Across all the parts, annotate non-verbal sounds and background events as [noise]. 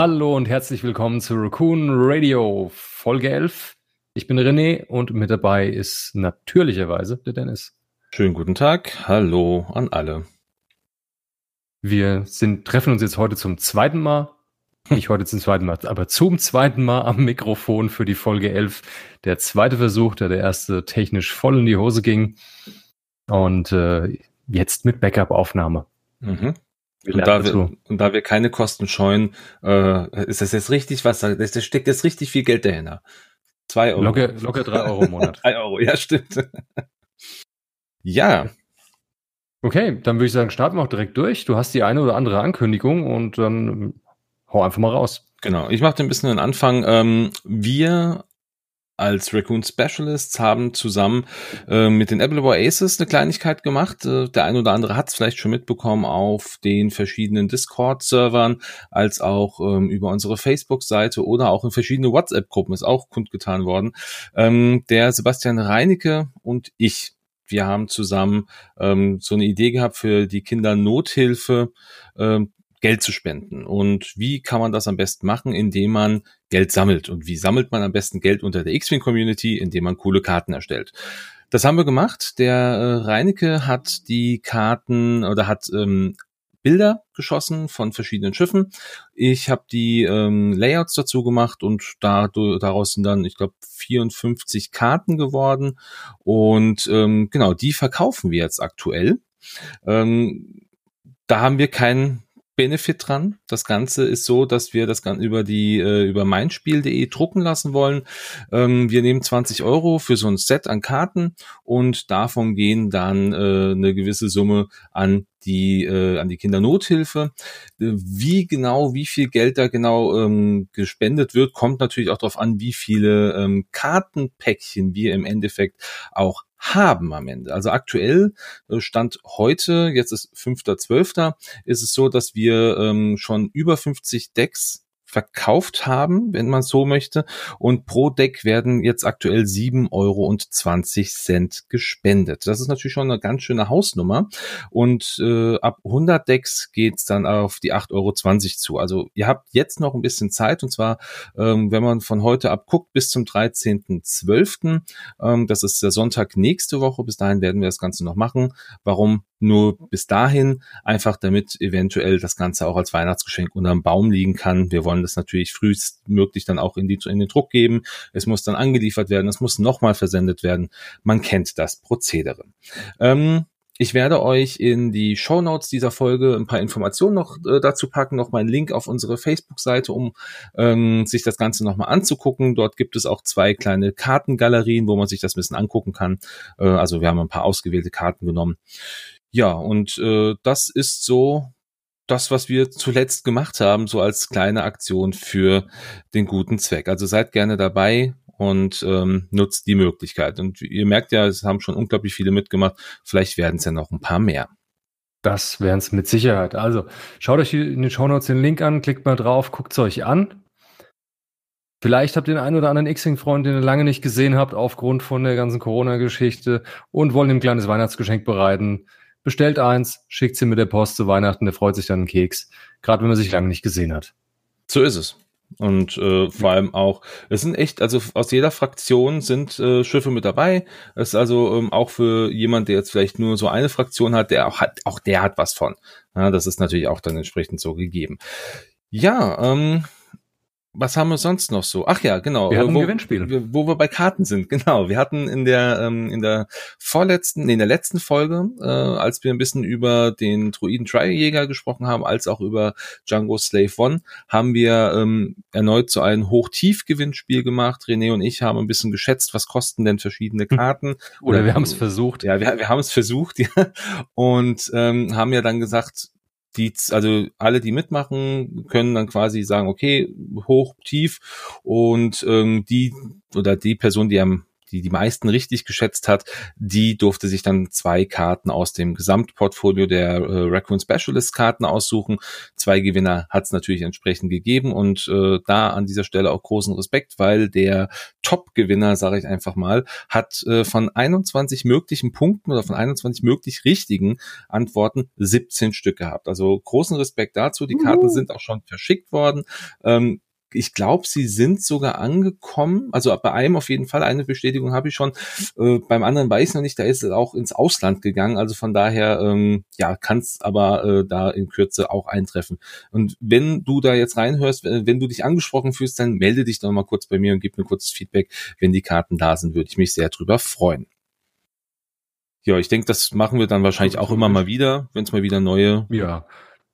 Hallo und herzlich willkommen zu Raccoon Radio, Folge 11. Ich bin René und mit dabei ist natürlicherweise der Dennis. Schönen guten Tag, hallo an alle. Wir sind, treffen uns jetzt heute zum zweiten Mal, nicht heute zum zweiten Mal, aber zum zweiten Mal am Mikrofon für die Folge 11. Der zweite Versuch, da der erste technisch voll in die Hose ging. Und äh, jetzt mit Backup-Aufnahme. Mhm. Und da, wir, und da wir keine Kosten scheuen, äh, ist das jetzt richtig was? Da steckt jetzt richtig viel Geld dahinter. Zwei Euro. Locker, locker drei Euro im Monat. [laughs] drei Euro, ja, stimmt. [laughs] ja. Okay, dann würde ich sagen, starten wir auch direkt durch. Du hast die eine oder andere Ankündigung und dann hau einfach mal raus. Genau, ich mache ein bisschen den Anfang. Ähm, wir als Raccoon Specialists haben zusammen äh, mit den Appleboy Aces eine Kleinigkeit gemacht. Äh, der eine oder andere hat es vielleicht schon mitbekommen auf den verschiedenen Discord-Servern, als auch ähm, über unsere Facebook-Seite oder auch in verschiedene WhatsApp-Gruppen ist auch kundgetan worden. Ähm, der Sebastian Reinecke und ich wir haben zusammen ähm, so eine Idee gehabt für die Kinder Nothilfe, ähm, Geld zu spenden. Und wie kann man das am besten machen? Indem man Geld sammelt. Und wie sammelt man am besten Geld unter der X-Wing Community? Indem man coole Karten erstellt. Das haben wir gemacht. Der äh, Reinecke hat die Karten oder hat ähm, Bilder geschossen von verschiedenen Schiffen. Ich habe die ähm, Layouts dazu gemacht und da, daraus sind dann, ich glaube, 54 Karten geworden. Und ähm, genau, die verkaufen wir jetzt aktuell. Ähm, da haben wir keinen Benefit dran. Das Ganze ist so, dass wir das Ganze über die äh, über meinspiel.de drucken lassen wollen. Ähm, wir nehmen 20 Euro für so ein Set an Karten und davon gehen dann äh, eine gewisse Summe an die äh, an die Kindernothilfe. Äh, wie genau, wie viel Geld da genau ähm, gespendet wird, kommt natürlich auch darauf an, wie viele ähm, Kartenpäckchen wir im Endeffekt auch haben am Ende. Also aktuell äh, Stand heute, jetzt ist 5.12., ist es so, dass wir ähm, schon über 50 Decks verkauft haben, wenn man so möchte. Und pro Deck werden jetzt aktuell 7,20 Euro gespendet. Das ist natürlich schon eine ganz schöne Hausnummer. Und äh, ab 100 Decks geht's dann auf die 8,20 Euro zu. Also ihr habt jetzt noch ein bisschen Zeit. Und zwar, ähm, wenn man von heute ab guckt, bis zum 13.12. Ähm, das ist der Sonntag nächste Woche. Bis dahin werden wir das Ganze noch machen. Warum nur bis dahin? Einfach damit eventuell das Ganze auch als Weihnachtsgeschenk unterm Baum liegen kann. Wir wollen wollen das natürlich frühestmöglich dann auch in, die, in den Druck geben. Es muss dann angeliefert werden, es muss nochmal versendet werden. Man kennt das Prozedere. Ähm, ich werde euch in die Show Notes dieser Folge ein paar Informationen noch äh, dazu packen, noch mal Link auf unsere Facebook-Seite, um ähm, sich das Ganze nochmal anzugucken. Dort gibt es auch zwei kleine Kartengalerien, wo man sich das ein bisschen angucken kann. Äh, also wir haben ein paar ausgewählte Karten genommen. Ja, und äh, das ist so das, was wir zuletzt gemacht haben, so als kleine Aktion für den guten Zweck. Also seid gerne dabei und ähm, nutzt die Möglichkeit. Und ihr merkt ja, es haben schon unglaublich viele mitgemacht. Vielleicht werden es ja noch ein paar mehr. Das wären es mit Sicherheit. Also schaut euch in den Show Notes den Link an, klickt mal drauf, guckt es euch an. Vielleicht habt ihr den einen oder anderen X-Wing-Freund, den ihr lange nicht gesehen habt, aufgrund von der ganzen Corona-Geschichte und wollen ihm ein kleines Weihnachtsgeschenk bereiten bestellt eins, schickt sie mit der Post zu Weihnachten, der freut sich dann einen Keks. Gerade wenn man sich lange nicht gesehen hat. So ist es. Und äh, vor allem auch, es sind echt, also aus jeder Fraktion sind äh, Schiffe mit dabei. Es ist also ähm, auch für jemand, der jetzt vielleicht nur so eine Fraktion hat, der auch hat, auch der hat was von. Ja, das ist natürlich auch dann entsprechend so gegeben. Ja, ähm, was haben wir sonst noch so? Ach ja, genau. Wir hatten wo, ein Gewinnspiel. Wo wir bei Karten sind, [laughs] genau. Wir hatten in der ähm, in der vorletzten, nee, in der letzten Folge, äh, als wir ein bisschen über den Druiden Triejäger gesprochen haben, als auch über Django Slave One, haben wir ähm, erneut so ein Hoch-Tief-Gewinnspiel gemacht. René und ich haben ein bisschen geschätzt, was kosten denn verschiedene hm. Karten. Oder, Oder wir haben es versucht. Ja, wir, wir haben es versucht, [laughs] ja. Und ähm, haben ja dann gesagt, die, also alle, die mitmachen, können dann quasi sagen, okay, hoch, tief. Und ähm, die oder die Person, die am die die meisten richtig geschätzt hat, die durfte sich dann zwei Karten aus dem Gesamtportfolio der äh, Raccoon Specialist Karten aussuchen. Zwei Gewinner hat es natürlich entsprechend gegeben und äh, da an dieser Stelle auch großen Respekt, weil der Top-Gewinner, sage ich einfach mal, hat äh, von 21 möglichen Punkten oder von 21 möglich richtigen Antworten 17 Stück gehabt. Also großen Respekt dazu. Die Karten sind auch schon verschickt worden. Ähm, ich glaube, sie sind sogar angekommen. Also bei einem auf jeden Fall eine Bestätigung habe ich schon. Äh, beim anderen weiß ich noch nicht. Da ist es auch ins Ausland gegangen. Also von daher, ähm, ja, kann es aber äh, da in Kürze auch eintreffen. Und wenn du da jetzt reinhörst, wenn du dich angesprochen fühlst, dann melde dich doch mal kurz bei mir und gib mir kurzes Feedback. Wenn die Karten da sind, würde ich mich sehr drüber freuen. Ja, ich denke, das machen wir dann wahrscheinlich auch immer mal wieder, wenn es mal wieder neue. Ja,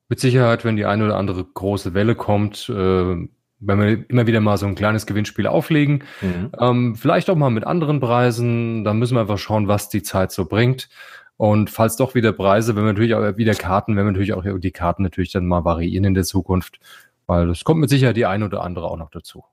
mit Sicherheit, wenn die eine oder andere große Welle kommt, äh, wenn wir immer wieder mal so ein kleines Gewinnspiel auflegen. Mhm. Ähm, vielleicht auch mal mit anderen Preisen. Da müssen wir einfach schauen, was die Zeit so bringt. Und falls doch wieder Preise, wenn wir natürlich auch wieder Karten, wenn wir natürlich auch die Karten natürlich dann mal variieren in der Zukunft, weil es kommt mit Sicherheit die eine oder andere auch noch dazu.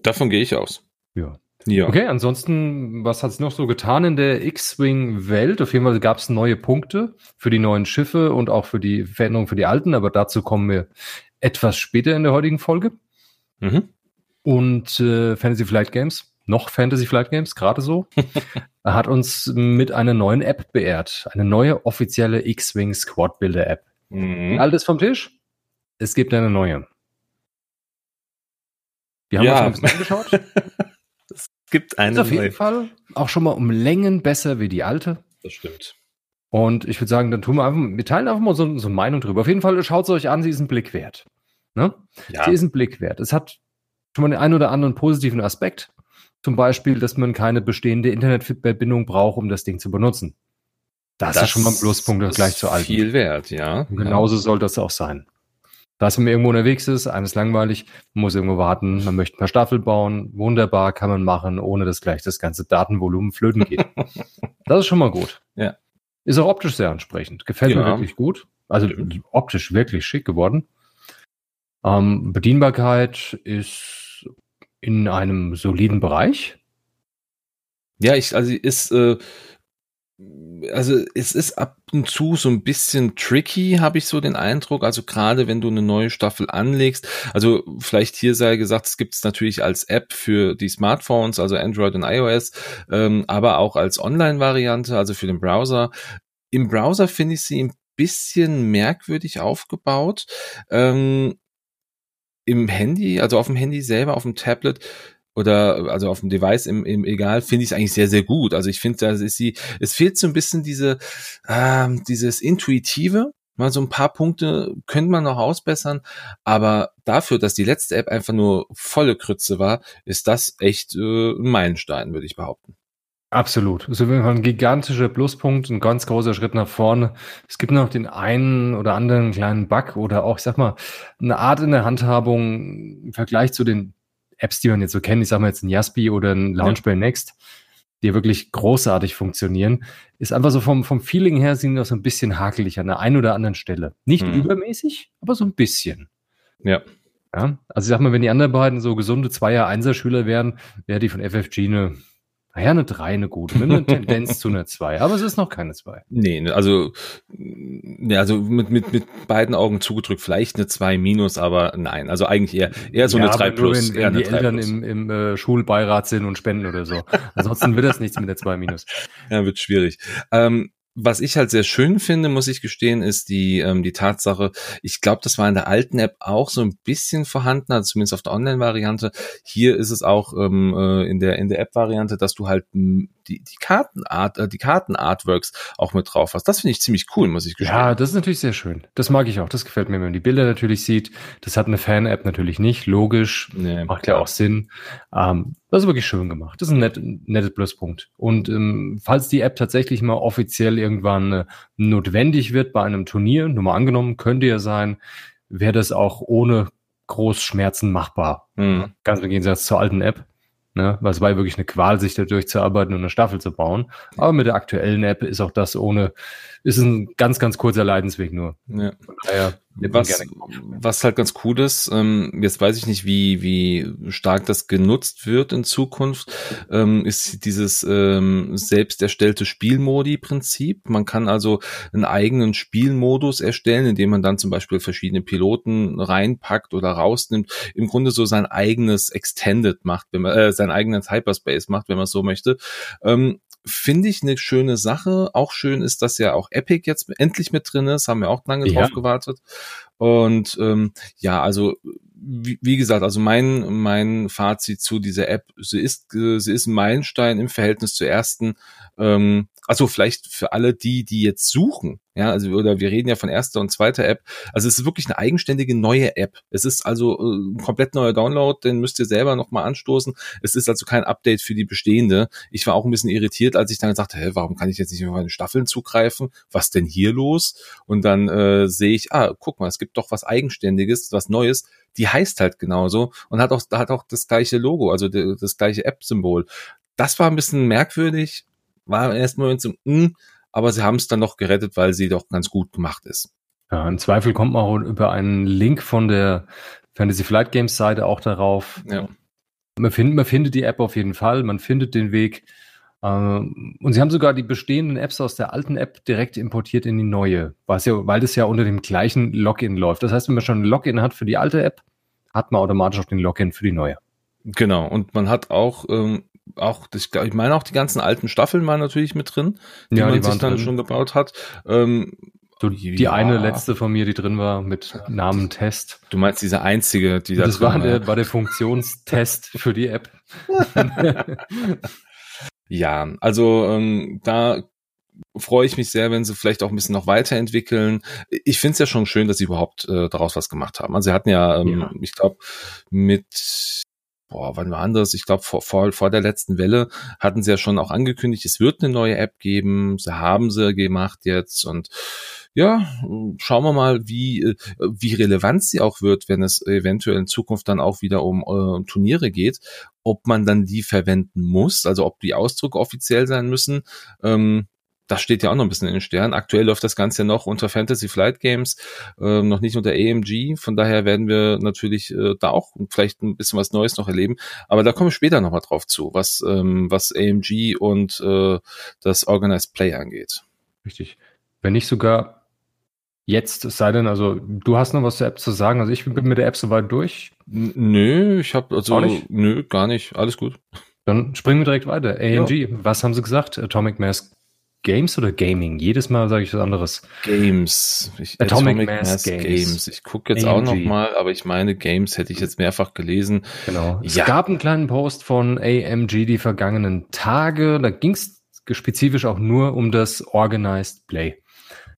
Davon gehe ich aus. Ja. Ja. Okay, ansonsten, was hat es noch so getan in der X-Wing-Welt? Auf jeden Fall gab es neue Punkte für die neuen Schiffe und auch für die Veränderungen für die alten, aber dazu kommen wir etwas später in der heutigen Folge. Mhm. Und äh, Fantasy Flight Games, noch Fantasy Flight Games, gerade so, [laughs] hat uns mit einer neuen App beehrt. Eine neue offizielle X-Wing Squad Builder App. Mhm. Altes vom Tisch? Es gibt eine neue. Wir haben ja. uns ein bisschen angeschaut. [laughs] es gibt eine Ist auf jeden Fall auch schon mal um Längen besser wie die alte. Das stimmt. Und ich würde sagen, dann tun wir einfach, wir teilen einfach mal so, so eine Meinung drüber. Auf jeden Fall schaut es euch an, sie ist ein Blick wert. Ne? Ja. Sie ist ein Blick wert. Es hat schon mal den einen oder anderen positiven Aspekt. Zum Beispiel, dass man keine bestehende Internetverbindung braucht, um das Ding zu benutzen. Das, das ist schon mal ein Pluspunkt gleich zu alten. Viel wert, ja. Und genauso ja. soll das auch sein. Da wenn man irgendwo unterwegs ist, einem ist langweilig, man muss irgendwo warten, man möchte ein paar Staffel bauen, wunderbar kann man machen, ohne dass gleich das ganze Datenvolumen flöten geht. [laughs] das ist schon mal gut. Ja. Ist auch optisch sehr ansprechend. Gefällt ja. mir wirklich gut. Also optisch wirklich schick geworden. Ähm, Bedienbarkeit ist in einem soliden Bereich. Ja, ich, also ist, äh, also es ist ab und zu so ein bisschen tricky, habe ich so den Eindruck. Also gerade wenn du eine neue Staffel anlegst, also vielleicht hier sei gesagt, es gibt es natürlich als App für die Smartphones, also Android und iOS, ähm, aber auch als Online-Variante, also für den Browser. Im Browser finde ich sie ein bisschen merkwürdig aufgebaut. Ähm, im Handy, also auf dem Handy selber, auf dem Tablet oder also auf dem Device im, im egal, finde ich es eigentlich sehr, sehr gut. Also ich finde, da ist sie, es fehlt so ein bisschen diese, äh, dieses Intuitive. Mal so ein paar Punkte könnte man noch ausbessern, aber dafür, dass die letzte App einfach nur volle Krütze war, ist das echt äh, ein Meilenstein, würde ich behaupten. Absolut. Das ist ein gigantischer Pluspunkt, ein ganz großer Schritt nach vorne. Es gibt noch den einen oder anderen kleinen Bug oder auch, ich sag mal, eine Art in der Handhabung im Vergleich zu den Apps, die man jetzt so kennt. Ich sag mal jetzt ein Jaspi oder ein Launchpad ja. Next, die wirklich großartig funktionieren. Ist einfach so vom, vom Feeling her sind noch so ein bisschen hakelig an der einen oder anderen Stelle. Nicht mhm. übermäßig, aber so ein bisschen. Ja. Ja, also ich sag mal, wenn die anderen beiden so gesunde Zweier-Einser-Schüler wären, wäre die von FFG eine naja, eine 3, eine gute, mit einer Tendenz [laughs] zu einer 2, aber es ist noch keine 2. Nee, ne, also, ja, also mit, mit, mit beiden Augen zugedrückt, vielleicht eine 2 minus, aber nein, also eigentlich eher, eher so ja, eine 3 plus. Wenn, wenn die Eltern plus. im, im äh, Schulbeirat sind und spenden oder so. Ansonsten wird das nichts mit der 2 minus. [laughs] Ja, wird schwierig. Ähm, was ich halt sehr schön finde, muss ich gestehen, ist die, ähm, die Tatsache, ich glaube, das war in der alten App auch so ein bisschen vorhanden, also zumindest auf der Online-Variante. Hier ist es auch ähm, äh, in der, in der App-Variante, dass du halt die, die Kartenart, äh, die Kartenartworks auch mit drauf hast. Das finde ich ziemlich cool, muss ich gestehen. Ja, das ist natürlich sehr schön. Das mag ich auch. Das gefällt mir, wenn man die Bilder natürlich sieht. Das hat eine Fan-App natürlich nicht. Logisch. Nee, macht ja auch Sinn. Ähm, das ist wirklich schön gemacht. Das ist ein net, netter Pluspunkt. Und ähm, falls die App tatsächlich mal offiziell irgendwann äh, notwendig wird bei einem Turnier, nur mal angenommen, könnte ja sein, wäre das auch ohne Großschmerzen machbar. Mhm. Ganz im Gegensatz zur alten App. Ne? Weil es war wirklich eine Qual, sich da durchzuarbeiten und eine Staffel zu bauen. Aber mit der aktuellen App ist auch das ohne ist ein ganz, ganz kurzer Leidensweg nur. Ja. Daher, was, was halt ganz cool ist, ähm, jetzt weiß ich nicht, wie, wie stark das genutzt wird in Zukunft, ähm, ist dieses ähm, selbst erstellte Spielmodi-Prinzip. Man kann also einen eigenen Spielmodus erstellen, indem man dann zum Beispiel verschiedene Piloten reinpackt oder rausnimmt. Im Grunde so sein eigenes Extended macht, wenn man äh, sein eigenes Hyperspace macht, wenn man so möchte. Ähm, finde ich eine schöne Sache. Auch schön ist, dass ja auch Epic jetzt endlich mit drin ist. Haben wir auch lange ja. drauf gewartet. Und ähm, ja, also wie, wie gesagt, also mein mein Fazit zu dieser App, sie ist sie ist ein Meilenstein im Verhältnis zur ersten ähm, also vielleicht für alle die, die jetzt suchen, ja, also oder wir reden ja von erster und zweiter App. Also es ist wirklich eine eigenständige neue App. Es ist also äh, ein komplett neuer Download, den müsst ihr selber nochmal anstoßen. Es ist also kein Update für die bestehende. Ich war auch ein bisschen irritiert, als ich dann gesagt habe, hä, warum kann ich jetzt nicht auf meine Staffeln zugreifen? Was denn hier los? Und dann äh, sehe ich, ah, guck mal, es gibt doch was Eigenständiges, was Neues. Die heißt halt genauso und hat auch, hat auch das gleiche Logo, also das gleiche App-Symbol. Das war ein bisschen merkwürdig, war erstmal so, mh, aber sie haben es dann noch gerettet, weil sie doch ganz gut gemacht ist. Ja, im Zweifel kommt man auch über einen Link von der Fantasy Flight Games Seite auch darauf. Ja. Man, findet, man findet die App auf jeden Fall, man findet den Weg. Ähm, und sie haben sogar die bestehenden Apps aus der alten App direkt importiert in die neue, ja, weil das ja unter dem gleichen Login läuft. Das heißt, wenn man schon ein Login hat für die alte App, hat man automatisch auch den Login für die neue. Genau, und man hat auch ähm, auch, das, ich meine auch die ganzen alten Staffeln waren natürlich mit drin, die ja, man die sich dann drin. schon gebaut hat. Ähm, so, die ja. eine letzte von mir, die drin war, mit Namen Test. Du meinst diese einzige, die da Das war der, war der Funktionstest [laughs] für die App. [laughs] ja, also ähm, da freue ich mich sehr, wenn sie vielleicht auch ein bisschen noch weiterentwickeln. Ich finde es ja schon schön, dass sie überhaupt äh, daraus was gemacht haben. Also sie hatten ja, ähm, ja. ich glaube, mit boah, wann war anders? Ich glaube, vor, vor, vor der letzten Welle hatten sie ja schon auch angekündigt, es wird eine neue App geben. Sie haben sie gemacht jetzt und ja, schauen wir mal, wie, äh, wie relevant sie auch wird, wenn es eventuell in Zukunft dann auch wieder um äh, Turniere geht, ob man dann die verwenden muss, also ob die Ausdrücke offiziell sein müssen. Ähm, das steht ja auch noch ein bisschen in den Sternen. Aktuell läuft das Ganze ja noch unter Fantasy Flight Games, äh, noch nicht unter AMG. Von daher werden wir natürlich äh, da auch vielleicht ein bisschen was Neues noch erleben. Aber da kommen wir später nochmal drauf zu, was, ähm, was AMG und äh, das Organized Play angeht. Richtig. Wenn nicht sogar jetzt, es sei denn, also du hast noch was zur App zu sagen. Also ich bin mit der App soweit durch. Nö, ich habe also nö, gar nicht. Alles gut. Dann springen wir direkt weiter. AMG, ja. was haben sie gesagt? Atomic Mask Games oder Gaming? Jedes Mal sage ich was anderes. Games. Ich, Atomic, Atomic Mass, Mass Games. Games. Ich gucke jetzt AMG. auch noch mal, aber ich meine, Games hätte ich jetzt mehrfach gelesen. Genau. Ja. Es gab einen kleinen Post von AMG die vergangenen Tage. Da ging es spezifisch auch nur um das Organized Play.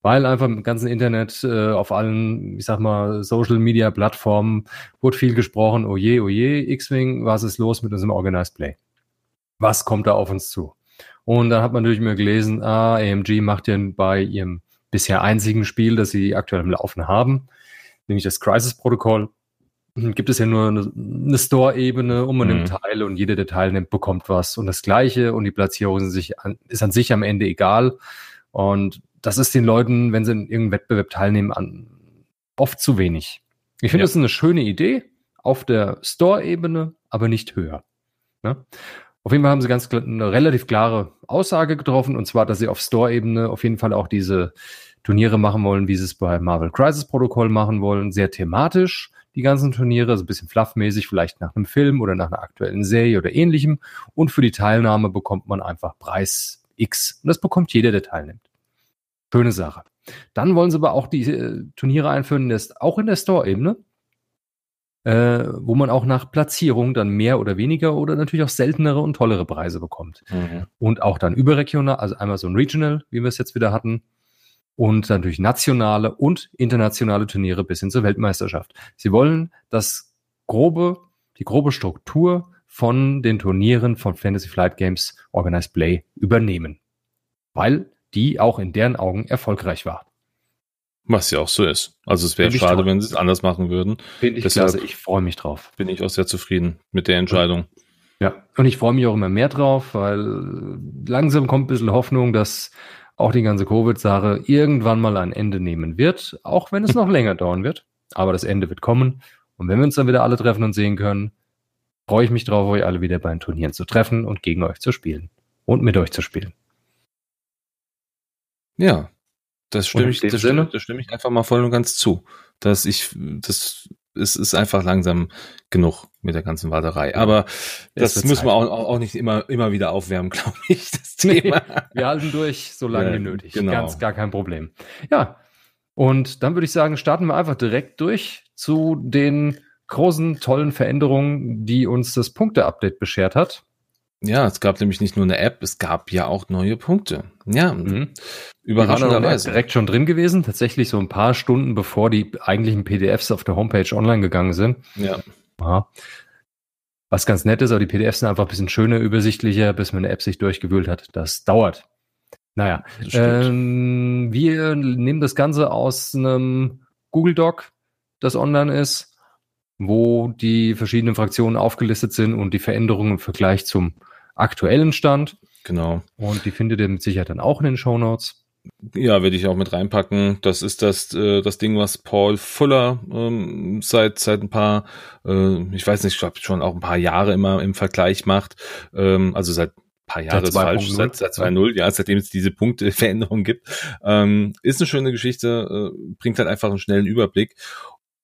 Weil einfach im ganzen Internet, äh, auf allen, ich sag mal, Social Media Plattformen wurde viel gesprochen, oh je, oh je, X-Wing, was ist los mit unserem Organized Play? Was kommt da auf uns zu? Und dann hat man natürlich mehr gelesen, ah, AMG macht ja bei ihrem bisher einzigen Spiel, das sie aktuell im Laufen haben, nämlich das Crisis-Protokoll, gibt es ja nur eine, eine Store-Ebene und man mhm. nimmt Teile und jeder, der teilnimmt, bekommt was. Und das Gleiche und die Platzierung ist, sich an, ist an sich am Ende egal. Und das ist den Leuten, wenn sie in irgendeinem Wettbewerb teilnehmen, an, oft zu wenig. Ich finde, ja. das ist eine schöne Idee auf der Store-Ebene, aber nicht höher. Ne? Auf jeden Fall haben sie ganz eine relativ klare Aussage getroffen, und zwar, dass sie auf Store-Ebene auf jeden Fall auch diese Turniere machen wollen, wie sie es bei Marvel Crisis Protocol machen wollen. Sehr thematisch, die ganzen Turniere, so ein bisschen fluffmäßig, vielleicht nach einem Film oder nach einer aktuellen Serie oder ähnlichem. Und für die Teilnahme bekommt man einfach Preis X. Und das bekommt jeder, der teilnimmt. Schöne Sache. Dann wollen sie aber auch die äh, Turniere einführen, auch in der Store-Ebene äh, wo man auch nach Platzierung dann mehr oder weniger oder natürlich auch seltenere und tollere Preise bekommt. Mhm. Und auch dann überregional, also einmal so ein Regional, wie wir es jetzt wieder hatten, und natürlich nationale und internationale Turniere bis hin zur Weltmeisterschaft. Sie wollen das grobe, die grobe Struktur von den Turnieren von Fantasy Flight Games Organized Play übernehmen. Weil die auch in deren Augen erfolgreich war. Was ja auch so ist. Also es wäre schade, wenn sie es anders machen würden. Finde ich Deshalb klasse. Ich freue mich drauf. Bin ich auch sehr zufrieden mit der Entscheidung. Ja, und ich freue mich auch immer mehr drauf, weil langsam kommt ein bisschen Hoffnung, dass auch die ganze Covid-Sache irgendwann mal ein Ende nehmen wird, auch wenn es [laughs] noch länger dauern wird. Aber das Ende wird kommen. Und wenn wir uns dann wieder alle treffen und sehen können, freue ich mich drauf, euch alle wieder bei den Turnieren zu treffen und gegen euch zu spielen. Und mit euch zu spielen. Ja, das stimme, ich, das, stimme, das stimme ich einfach mal voll und ganz zu. Dass ich, das es ist einfach langsam genug mit der ganzen Warterei. Aber das müssen wir auch, auch nicht immer, immer wieder aufwärmen, [laughs] glaube ich, das Thema. Wir halten durch, so lange ja, wie nötig. Genau. Ganz gar kein Problem. Ja. Und dann würde ich sagen, starten wir einfach direkt durch zu den großen, tollen Veränderungen, die uns das Punkte-Update beschert hat. Ja, es gab nämlich nicht nur eine App, es gab ja auch neue Punkte. Ja, mhm. überraschenderweise. Direkt schon drin gewesen, tatsächlich so ein paar Stunden bevor die eigentlichen PDFs auf der Homepage online gegangen sind. Ja. Aha. Was ganz nett ist, aber die PDFs sind einfach ein bisschen schöner, übersichtlicher, bis man eine App sich durchgewühlt hat. Das dauert. Naja, ähm, wir nehmen das Ganze aus einem Google Doc, das online ist, wo die verschiedenen Fraktionen aufgelistet sind und die Veränderungen im Vergleich zum aktuellen Stand. Genau. Und die findet ihr mit Sicherheit dann auch in den Show Notes. Ja, werde ich auch mit reinpacken. Das ist das, äh, das Ding, was Paul Fuller ähm, seit, seit ein paar, äh, ich weiß nicht, ich glaube schon auch ein paar Jahre immer im Vergleich macht. Ähm, also seit paar Jahre ist falsch, seit, seit 2.0, ja, seitdem es diese Punkteveränderung gibt. Ähm, ist eine schöne Geschichte, äh, bringt halt einfach einen schnellen Überblick.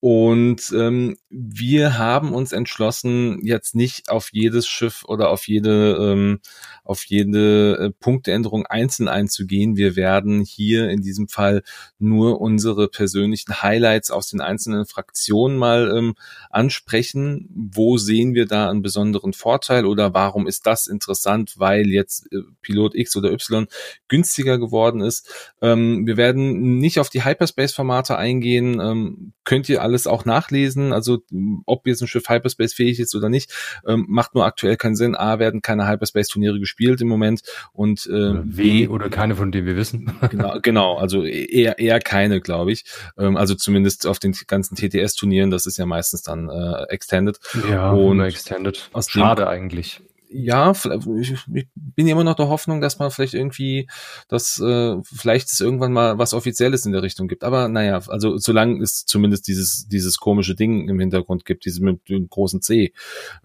Und ähm, wir haben uns entschlossen, jetzt nicht auf jedes Schiff oder auf jede ähm, auf jede äh, Punkteänderung einzeln einzugehen. Wir werden hier in diesem Fall nur unsere persönlichen Highlights aus den einzelnen Fraktionen mal ähm, ansprechen. Wo sehen wir da einen besonderen Vorteil oder warum ist das interessant, weil jetzt äh, Pilot X oder Y günstiger geworden ist? Ähm, wir werden nicht auf die Hyperspace-Formate eingehen. Ähm, könnt ihr alles auch nachlesen. Also ob jetzt ein Schiff Hyperspace fähig ist oder nicht, ähm, macht nur aktuell keinen Sinn. A, werden keine Hyperspace-Turniere gespielt im Moment und äh, W oder keine, von denen wir wissen. [laughs] genau, genau, also eher eher keine, glaube ich. Ähm, also zumindest auf den ganzen TTS-Turnieren, das ist ja meistens dann äh, Extended. Ja, und Extended. Schade eigentlich ja, ich bin immer noch der Hoffnung, dass man vielleicht irgendwie, dass äh, vielleicht es irgendwann mal was Offizielles in der Richtung gibt. Aber naja, also solange es zumindest dieses dieses komische Ding im Hintergrund gibt, dieses mit dem großen C,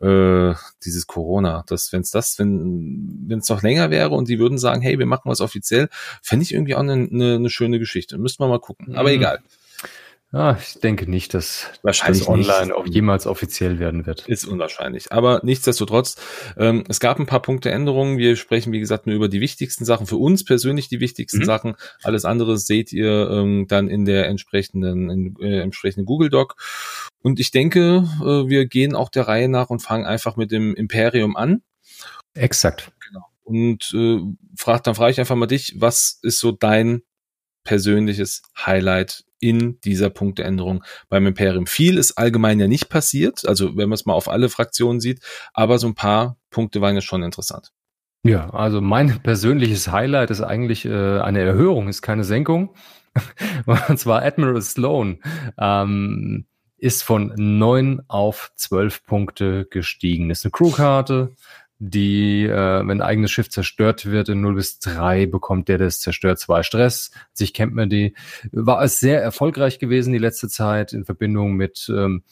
äh, dieses Corona, dass wenn es das, wenn wenn es noch länger wäre und die würden sagen, hey, wir machen was offiziell, fände ich irgendwie auch eine ne, ne schöne Geschichte. Müssten wir mal gucken. Aber mhm. egal. Ah, ich denke nicht, dass Wahrscheinlich das online nicht. auch jemals offiziell werden wird. Ist unwahrscheinlich. Aber nichtsdestotrotz, ähm, es gab ein paar Punkteänderungen. Wir sprechen, wie gesagt, nur über die wichtigsten Sachen. Für uns persönlich die wichtigsten mhm. Sachen. Alles andere seht ihr ähm, dann in der entsprechenden, in, äh, entsprechenden Google Doc. Und ich denke, äh, wir gehen auch der Reihe nach und fangen einfach mit dem Imperium an. Exakt. Genau. Und äh, frag, dann frage ich einfach mal dich, was ist so dein persönliches Highlight in dieser Punkteänderung beim Imperium. Viel ist allgemein ja nicht passiert, also wenn man es mal auf alle Fraktionen sieht, aber so ein paar Punkte waren ja schon interessant. Ja, also mein [laughs] persönliches Highlight ist eigentlich äh, eine Erhöhung, ist keine Senkung. [laughs] Und zwar Admiral Sloan ähm, ist von neun auf zwölf Punkte gestiegen. Ist eine Crewkarte, die, äh, wenn ein eigenes Schiff zerstört wird, in 0 bis 3 bekommt der das zerstört 2 Stress. Sich kennt man die. War es sehr erfolgreich gewesen die letzte Zeit in Verbindung mit ähm,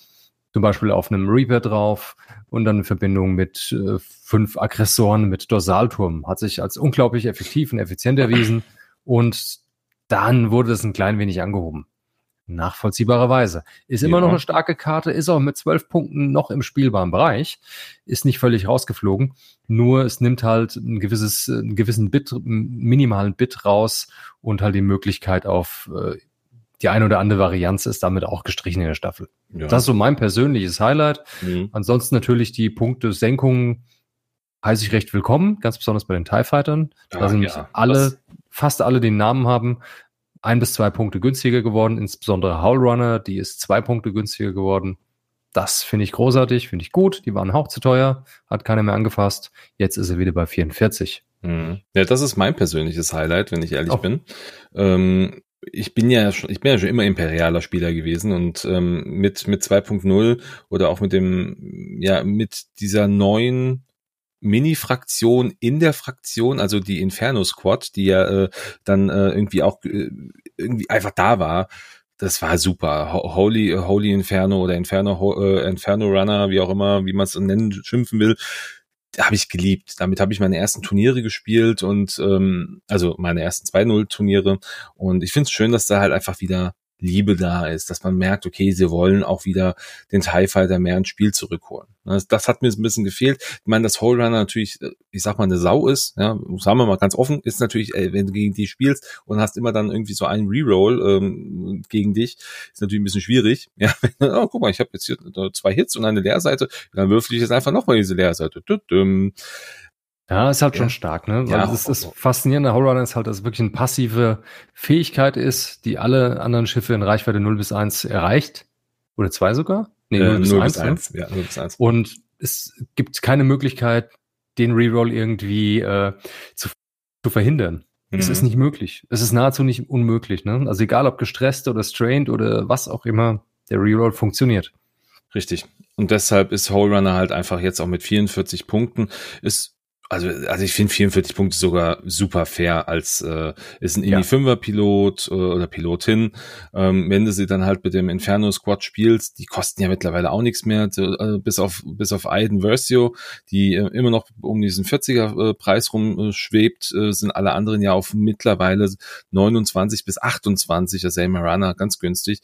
zum Beispiel auf einem Reaper drauf und dann in Verbindung mit äh, fünf Aggressoren mit Dorsalturm. Hat sich als unglaublich effektiv und effizient erwiesen und dann wurde das ein klein wenig angehoben. Nachvollziehbarerweise. Ist immer ja. noch eine starke Karte, ist auch mit zwölf Punkten noch im spielbaren Bereich, ist nicht völlig rausgeflogen. Nur es nimmt halt ein gewisses, einen gewissen Bit, minimalen Bit raus und halt die Möglichkeit auf äh, die eine oder andere Varianz ist damit auch gestrichen in der Staffel. Ja. Das ist so mein persönliches Highlight. Mhm. Ansonsten natürlich die Punkte Senkungen heiße ich recht willkommen, ganz besonders bei den TIE Fightern. Da sind ja. alle, Was? fast alle den Namen haben, ein bis zwei Punkte günstiger geworden, insbesondere Howl Runner, die ist zwei Punkte günstiger geworden. Das finde ich großartig, finde ich gut. Die waren hauch zu teuer, hat keiner mehr angefasst. Jetzt ist er wieder bei 44. Mhm. Ja, das ist mein persönliches Highlight, wenn ich ehrlich oh. bin. Ähm, ich bin ja schon, ich bin ja schon immer imperialer Spieler gewesen und ähm, mit mit 2.0 oder auch mit dem ja mit dieser neuen Mini-Fraktion in der Fraktion, also die Inferno Squad, die ja äh, dann äh, irgendwie auch äh, irgendwie einfach da war. Das war super. Holy, Holy Inferno oder Inferno, äh, Inferno Runner, wie auch immer, wie man es nennen, schimpfen will habe ich geliebt. Damit habe ich meine ersten Turniere gespielt und ähm, also meine ersten 2-0-Turniere. Und ich finde es schön, dass da halt einfach wieder Liebe da ist, dass man merkt, okay, sie wollen auch wieder den TIE Fighter mehr ins Spiel zurückholen. Das, das hat mir ein bisschen gefehlt. Ich meine, dass Whole Runner natürlich, ich sag mal, eine Sau ist, ja, sagen wir mal ganz offen, ist natürlich, ey, wenn du gegen die spielst und hast immer dann irgendwie so einen Reroll ähm, gegen dich, ist natürlich ein bisschen schwierig. [laughs] Ja, oh, guck mal, ich habe jetzt hier zwei Hits und eine Leerseite, dann würfel ich jetzt einfach nochmal diese Leerseite. Ja, ist halt ja. schon stark, ne? Weil ja, das, das Faszinierende Horror ist halt, dass es wirklich eine passive Fähigkeit ist, die alle anderen Schiffe in Reichweite 0 bis 1 erreicht. Oder zwei sogar? Nee, 0, äh, bis, 0 1, bis 1. Ne? Ja, 0 bis 1. Und es gibt keine Möglichkeit, den Reroll irgendwie äh, zu, zu verhindern. Mhm. Es ist nicht möglich. Es ist nahezu nicht unmöglich, ne? Also egal ob gestresst oder strained oder was auch immer, der Reroll funktioniert. Richtig. Und deshalb ist Hole Runner halt einfach jetzt auch mit 44 Punkten, ist also, also ich finde 44 Punkte sogar super fair als äh, ist ein Indie 5er Pilot äh, oder Pilotin. Ähm, wenn du sie dann halt mit dem Inferno Squad spielst, die kosten ja mittlerweile auch nichts mehr, äh, bis auf bis auf Aiden Versio, die äh, immer noch um diesen 40er äh, Preis rum äh, schwebt, äh, sind alle anderen ja auf mittlerweile 29 bis 28, also Marana ganz günstig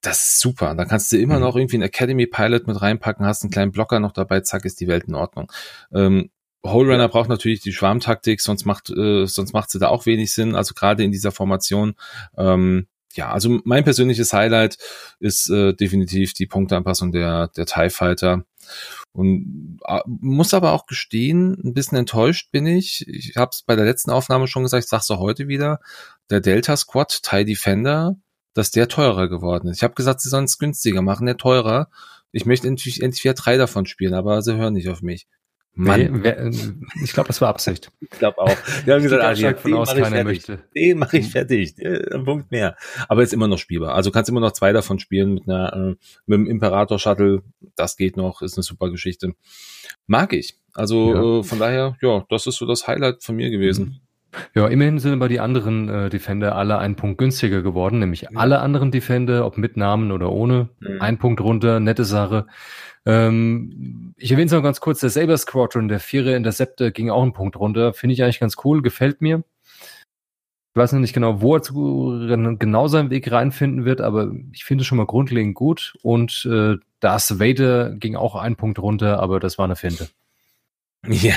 das ist super. Da kannst du immer mhm. noch irgendwie einen Academy Pilot mit reinpacken, hast einen kleinen Blocker noch dabei, zack, ist die Welt in Ordnung. Ähm, Whole Runner braucht natürlich die Schwarmtaktik, sonst macht, äh, sonst macht sie da auch wenig Sinn. Also gerade in dieser Formation. Ähm, ja, also mein persönliches Highlight ist äh, definitiv die Punkteanpassung der, der TIE Fighter. Und äh, muss aber auch gestehen, ein bisschen enttäuscht bin ich. Ich habe es bei der letzten Aufnahme schon gesagt, ich sag's auch heute wieder. Der Delta Squad, TIE Defender, dass der teurer geworden ist. Ich habe gesagt, sie sollen es günstiger machen, der teurer. Ich möchte endlich, endlich wieder drei davon spielen, aber sie hören nicht auf mich. Mann. Wer, äh, ich glaube, das war Absicht. [laughs] Ich glaube auch. Wir haben gesagt, also, von aus keiner möchte. Den mache ich fertig. Ein Punkt mehr. Aber ist immer noch spielbar. Also kannst immer noch zwei davon spielen mit einer äh, mit dem Imperator Shuttle. Das geht noch. Ist eine super Geschichte. Mag ich. Also ja. äh, von daher, ja, das ist so das Highlight von mir gewesen. Ja, immerhin sind aber die anderen äh, Defender alle einen Punkt günstiger geworden, nämlich ja. alle anderen Defender, ob mit Namen oder ohne, mhm. ein Punkt runter, nette Sache. Ähm, ich erwähne es noch ganz kurz, der Saber Squadron, der Vierer Interceptor, ging auch einen Punkt runter. Finde ich eigentlich ganz cool, gefällt mir. Ich weiß noch nicht genau, wo er zu, genau seinen Weg reinfinden wird, aber ich finde es schon mal grundlegend gut. Und äh, das Vader ging auch einen Punkt runter, aber das war eine Finte. [laughs] Ja,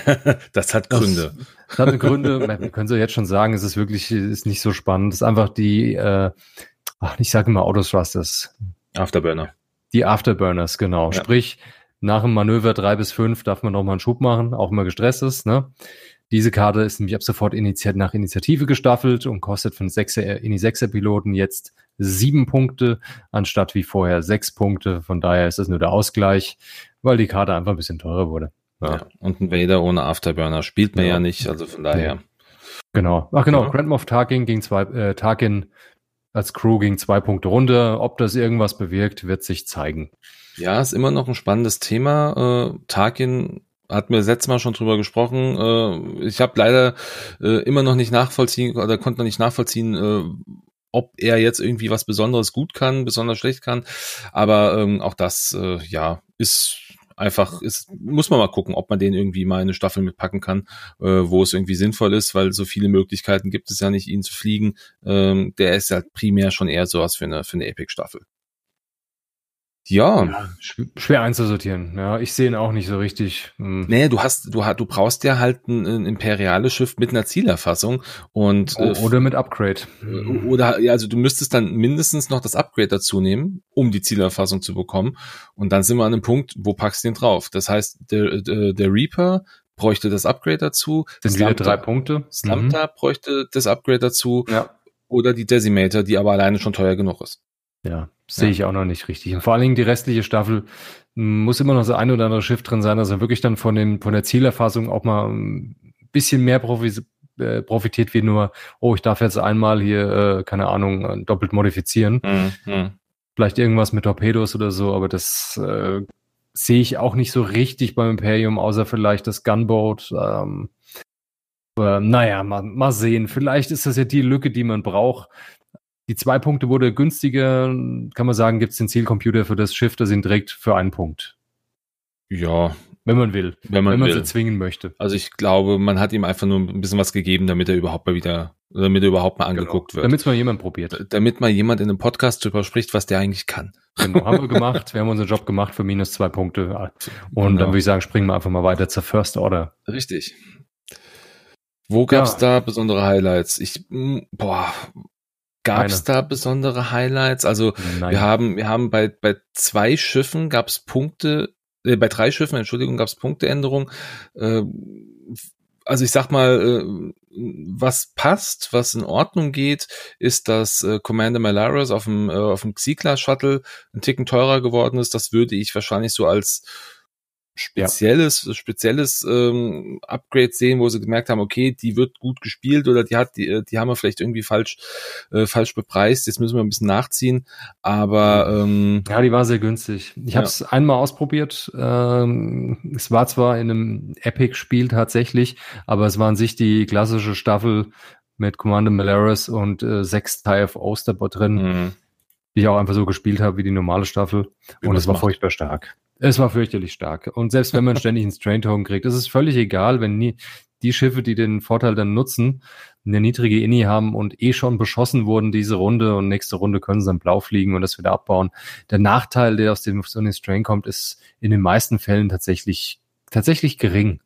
das hat Gründe. Das, das hat Gründe. Wir können Sie jetzt schon sagen, es ist wirklich ist nicht so spannend. Es ist einfach die, äh, ach, ich sage immer Autothrusters. Afterburner. Die Afterburners, genau. Ja. Sprich, nach dem Manöver drei bis fünf darf man noch mal einen Schub machen, auch immer gestresst ist. Ne? Diese Karte ist nämlich ab sofort initiiert nach Initiative gestaffelt und kostet für einen Sechser, Ini Sechser Piloten jetzt sieben Punkte anstatt wie vorher sechs Punkte. Von daher ist das nur der Ausgleich, weil die Karte einfach ein bisschen teurer wurde. Ja. ja. Und ein Vader ohne Afterburner spielt man ja, ja nicht, also von daher. Genau. Ach genau, ja. Grand Moff Tarkin gegen zwei, äh, Tarkin als Crew ging zwei Punkte runter. Ob das irgendwas bewirkt, wird sich zeigen. Ja, ist immer noch ein spannendes Thema. Äh, Tarkin hat mir letztes Mal schon drüber gesprochen. Äh, ich habe leider äh, immer noch nicht nachvollziehen oder konnte noch nicht nachvollziehen, äh, ob er jetzt irgendwie was Besonderes gut kann, besonders schlecht kann. Aber ähm, auch das, äh, ja, ist einfach ist, muss man mal gucken, ob man den irgendwie mal in eine Staffel mitpacken kann, äh, wo es irgendwie sinnvoll ist, weil so viele Möglichkeiten gibt es ja nicht, ihn zu fliegen. Ähm, der ist halt primär schon eher sowas für eine, für eine Epic-Staffel. Ja. ja. Schwer einzusortieren. Ja, ich sehe ihn auch nicht so richtig. Hm. Nee, du hast, du, du brauchst ja halt ein, ein imperiales Schiff mit einer Zielerfassung und äh, oder mit Upgrade. Äh, oder ja, also du müsstest dann mindestens noch das Upgrade dazu nehmen, um die Zielerfassung zu bekommen. Und dann sind wir an einem Punkt, wo packst du den drauf? Das heißt, der, der, der Reaper bräuchte das Upgrade dazu. Sind wieder drei Punkte. Slumter mhm. bräuchte das Upgrade dazu. Ja. Oder die Decimator, die aber alleine schon teuer genug ist. Ja, sehe ich auch noch nicht richtig. Und vor allen Dingen die restliche Staffel muss immer noch so ein oder andere Schiff drin sein, dass er wirklich dann von, den, von der Zielerfassung auch mal ein bisschen mehr Profis, äh, profitiert wie nur, oh, ich darf jetzt einmal hier, äh, keine Ahnung, doppelt modifizieren. Mhm. Vielleicht irgendwas mit Torpedos oder so, aber das äh, sehe ich auch nicht so richtig beim Imperium, außer vielleicht das Gunboat. Ähm, aber naja, mal, mal sehen. Vielleicht ist das ja die Lücke, die man braucht. Die zwei Punkte wurde günstiger. Kann man sagen, gibt es den Zielcomputer für das Schiff, das ihn trägt, für einen Punkt. Ja. Wenn man will. Wenn man, wenn man will. sie zwingen möchte. Also ich glaube, man hat ihm einfach nur ein bisschen was gegeben, damit er überhaupt mal wieder, damit er überhaupt mal genau. angeguckt genau. wird. Damit es mal jemand probiert. Damit mal jemand in einem Podcast drüber spricht, was der eigentlich kann. Genau, haben wir [laughs] gemacht. Wir haben unseren Job gemacht für minus zwei Punkte. Und genau. dann würde ich sagen, springen wir einfach mal weiter zur First Order. Richtig. Wo gab's ja. da besondere Highlights? Ich, boah, gab's da besondere Highlights? Also Nein. wir haben, wir haben bei bei zwei Schiffen gab's Punkte, äh, bei drei Schiffen, Entschuldigung, gab's Punkteänderungen. Äh, also ich sag mal, äh, was passt, was in Ordnung geht, ist, dass äh, Commander Malaris auf dem, äh, auf dem Xigla-Shuttle ein Ticken teurer geworden ist. Das würde ich wahrscheinlich so als spezielles, ja. spezielles ähm, Upgrade sehen, wo sie gemerkt haben, okay, die wird gut gespielt oder die hat, die, äh, die haben wir vielleicht irgendwie falsch, äh, falsch bepreist. Jetzt müssen wir ein bisschen nachziehen. Aber ähm, ja, die war sehr günstig. Ich ja. habe es einmal ausprobiert. Ähm, es war zwar in einem Epic-Spiel tatsächlich, aber es war an sich die klassische Staffel mit Commander Malaris und äh, sechs TIFOs da drin, mhm. die ich auch einfach so gespielt habe wie die normale Staffel. Wie und es war macht. furchtbar stark. Es war fürchterlich stark. Und selbst wenn man ständig einen Strain Token kriegt, ist es völlig egal, wenn nie die Schiffe, die den Vorteil dann nutzen, eine niedrige Inni haben und eh schon beschossen wurden diese Runde und nächste Runde können sie dann blau fliegen und das wieder abbauen. Der Nachteil, der aus dem so Strain kommt, ist in den meisten Fällen tatsächlich tatsächlich gering.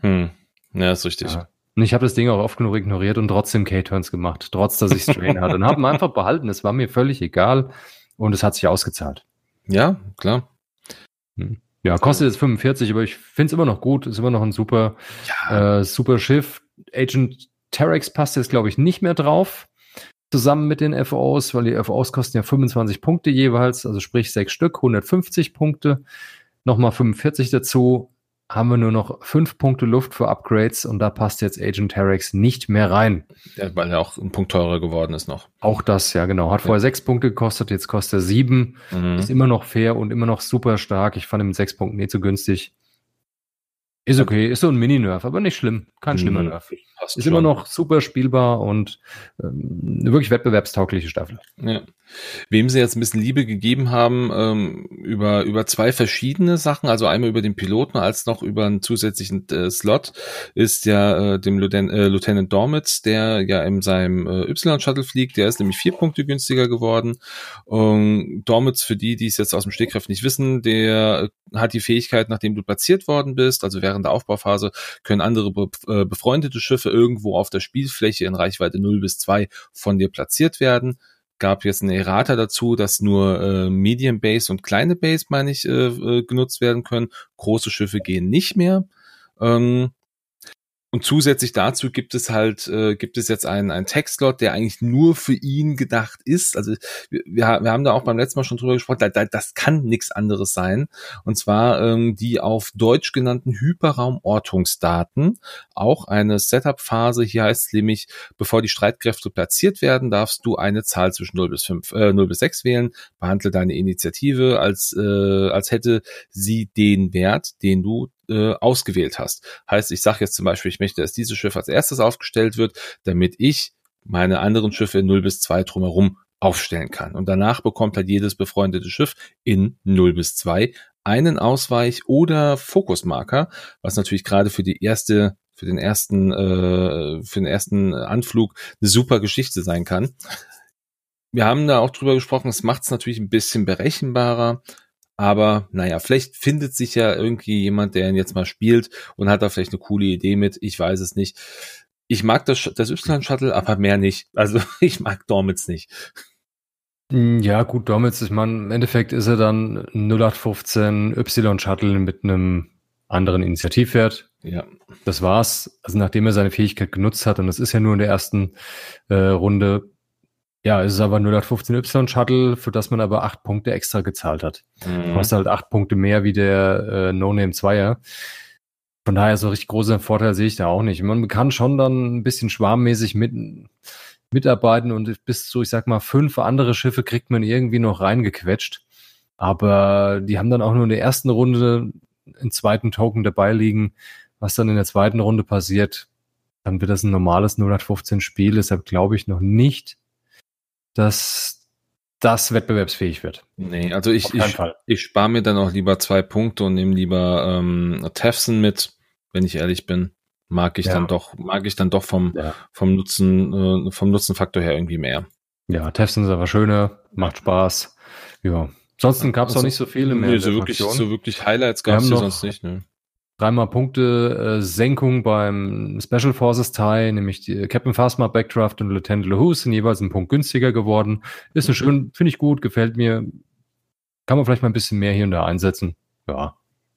Hm. Ja, ist richtig. Ja. Und ich habe das Ding auch oft genug ignoriert und trotzdem K-Turns gemacht, trotz dass ich Strain hatte. Und habe einfach behalten. Es war mir völlig egal und es hat sich ausgezahlt. Ja, klar. Hm. Ja, kostet jetzt 45, aber ich finde es immer noch gut. Ist immer noch ein super, ja. äh, super Schiff. Agent Terex passt jetzt, glaube ich, nicht mehr drauf. Zusammen mit den FOs, weil die FOs kosten ja 25 Punkte jeweils, also sprich sechs Stück, 150 Punkte. Nochmal 45 dazu haben wir nur noch fünf Punkte Luft für Upgrades und da passt jetzt Agent Terex nicht mehr rein. Ja, weil er auch ein Punkt teurer geworden ist noch. Auch das, ja genau. Hat ja. vorher sechs Punkte gekostet, jetzt kostet er sieben. Mhm. Ist immer noch fair und immer noch super stark. Ich fand ihn mit sechs Punkten nicht so günstig. Ist okay, ist so ein Mini-Nerf, aber nicht schlimm. Kein schlimmer mhm. Nerf. Passt ist schon. immer noch super spielbar und ähm, eine wirklich wettbewerbstaugliche Staffel. Ja. Wem sie jetzt ein bisschen Liebe gegeben haben, ähm, über, über zwei verschiedene Sachen, also einmal über den Piloten als noch über einen zusätzlichen äh, Slot, ist ja äh, dem Lieutenant, äh, Lieutenant Dormitz, der ja in seinem äh, Y-Shuttle fliegt, der ist nämlich vier Punkte günstiger geworden. Ähm, Dormitz, für die, die es jetzt aus dem Stegreif nicht wissen, der hat die Fähigkeit, nachdem du platziert worden bist, also während der Aufbauphase, können andere be äh, befreundete Schiffe irgendwo auf der Spielfläche in Reichweite 0 bis 2 von dir platziert werden. Gab jetzt eine Errata dazu, dass nur äh, Medium Base und kleine Base, meine ich, äh, äh, genutzt werden können. Große Schiffe gehen nicht mehr. Ähm, und zusätzlich dazu gibt es halt, äh, gibt es jetzt einen, einen Textslot, der eigentlich nur für ihn gedacht ist. Also wir, wir haben da auch beim letzten Mal schon drüber gesprochen, da, da, das kann nichts anderes sein. Und zwar ähm, die auf Deutsch genannten Hyperraumortungsdaten. Auch eine Setup-Phase. Hier heißt es nämlich, bevor die Streitkräfte platziert werden, darfst du eine Zahl zwischen 0 bis 5, äh, 0 bis 6 wählen. Behandle deine Initiative als, äh, als hätte sie den Wert, den du äh, ausgewählt hast. Heißt, ich sage jetzt zum Beispiel, ich möchte, dass dieses Schiff als erstes aufgestellt wird, damit ich meine anderen Schiffe in 0 bis 2 drumherum aufstellen kann. Und danach bekommt halt jedes befreundete Schiff in 0 bis 2 einen Ausweich- oder Fokusmarker, was natürlich gerade für die erste, für den ersten, äh, für den ersten Anflug eine super Geschichte sein kann. Wir haben da auch drüber gesprochen, es macht es natürlich ein bisschen berechenbarer, aber naja, vielleicht findet sich ja irgendwie jemand, der ihn jetzt mal spielt und hat da vielleicht eine coole Idee mit. Ich weiß es nicht. Ich mag das, das Y-Shuttle, aber mehr nicht. Also [laughs] ich mag Dormitz nicht. Hm, ja, gut, Dormitz, ich meine, im Endeffekt ist er dann 0815 Y-Shuttle mit einem anderen Initiativwert. Ja. Das war's. Also nachdem er seine Fähigkeit genutzt hat, und das ist ja nur in der ersten äh, Runde, ja, es ist aber 0815Y Shuttle, für das man aber acht Punkte extra gezahlt hat. Mhm. Kostet halt acht Punkte mehr wie der äh, No-Name Zweier. Von daher so richtig großer Vorteil sehe ich da auch nicht. Man kann schon dann ein bisschen schwarmmäßig mit, mitarbeiten und bis zu, ich sag mal, fünf andere Schiffe kriegt man irgendwie noch reingequetscht. Aber die haben dann auch nur in der ersten Runde einen zweiten Token dabei liegen. Was dann in der zweiten Runde passiert, dann wird das ein normales 015 Spiel. Deshalb glaube ich noch nicht, dass das wettbewerbsfähig wird. Nee, also ich, ich, ich spare mir dann auch lieber zwei Punkte und nehme lieber ähm, Tefson mit, wenn ich ehrlich bin. Mag ich ja. dann doch, mag ich dann doch vom, ja. vom Nutzen, äh, vom Nutzenfaktor her irgendwie mehr. Ja, Tefson ist aber schöner, macht Spaß. Ja. Ansonsten gab es also, auch nicht so viele mehr. Nee, so wirklich, so wirklich Highlights gab es sonst nicht, ne? Dreimal Punkte äh, Senkung beim Special Forces Tie, nämlich die Captain Phasma, Backdraft und Lieutenant LeHous sind jeweils ein Punkt günstiger geworden. Ist eine schön, finde ich gut, gefällt mir. Kann man vielleicht mal ein bisschen mehr hier und da einsetzen. Ja.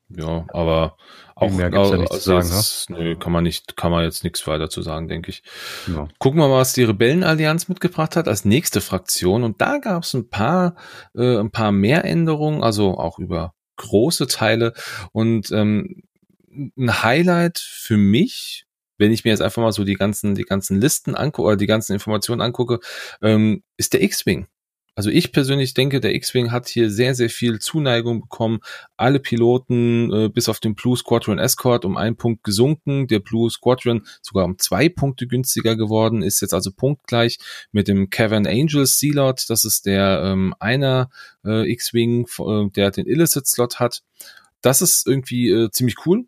Ja, aber auch mehr gibt's ja nicht also zu sagen, jetzt, ne? nö, kann man nicht, kann man jetzt nichts weiter zu sagen, denke ich. Ja. Gucken wir mal, was die Rebellenallianz mitgebracht hat als nächste Fraktion. Und da gab es ein paar, äh, ein paar mehr Änderungen, also auch über große Teile. Und ähm, ein Highlight für mich, wenn ich mir jetzt einfach mal so die ganzen, die ganzen Listen angucke oder die ganzen Informationen angucke, ähm, ist der X-Wing. Also ich persönlich denke, der X-Wing hat hier sehr, sehr viel Zuneigung bekommen. Alle Piloten äh, bis auf den Blue Squadron Escort um einen Punkt gesunken. Der Blue Squadron sogar um zwei Punkte günstiger geworden, ist jetzt also punktgleich mit dem Kevin Angel Sealot. Das ist der ähm, einer äh, X-Wing, äh, der den Illicit-Slot hat. Das ist irgendwie äh, ziemlich cool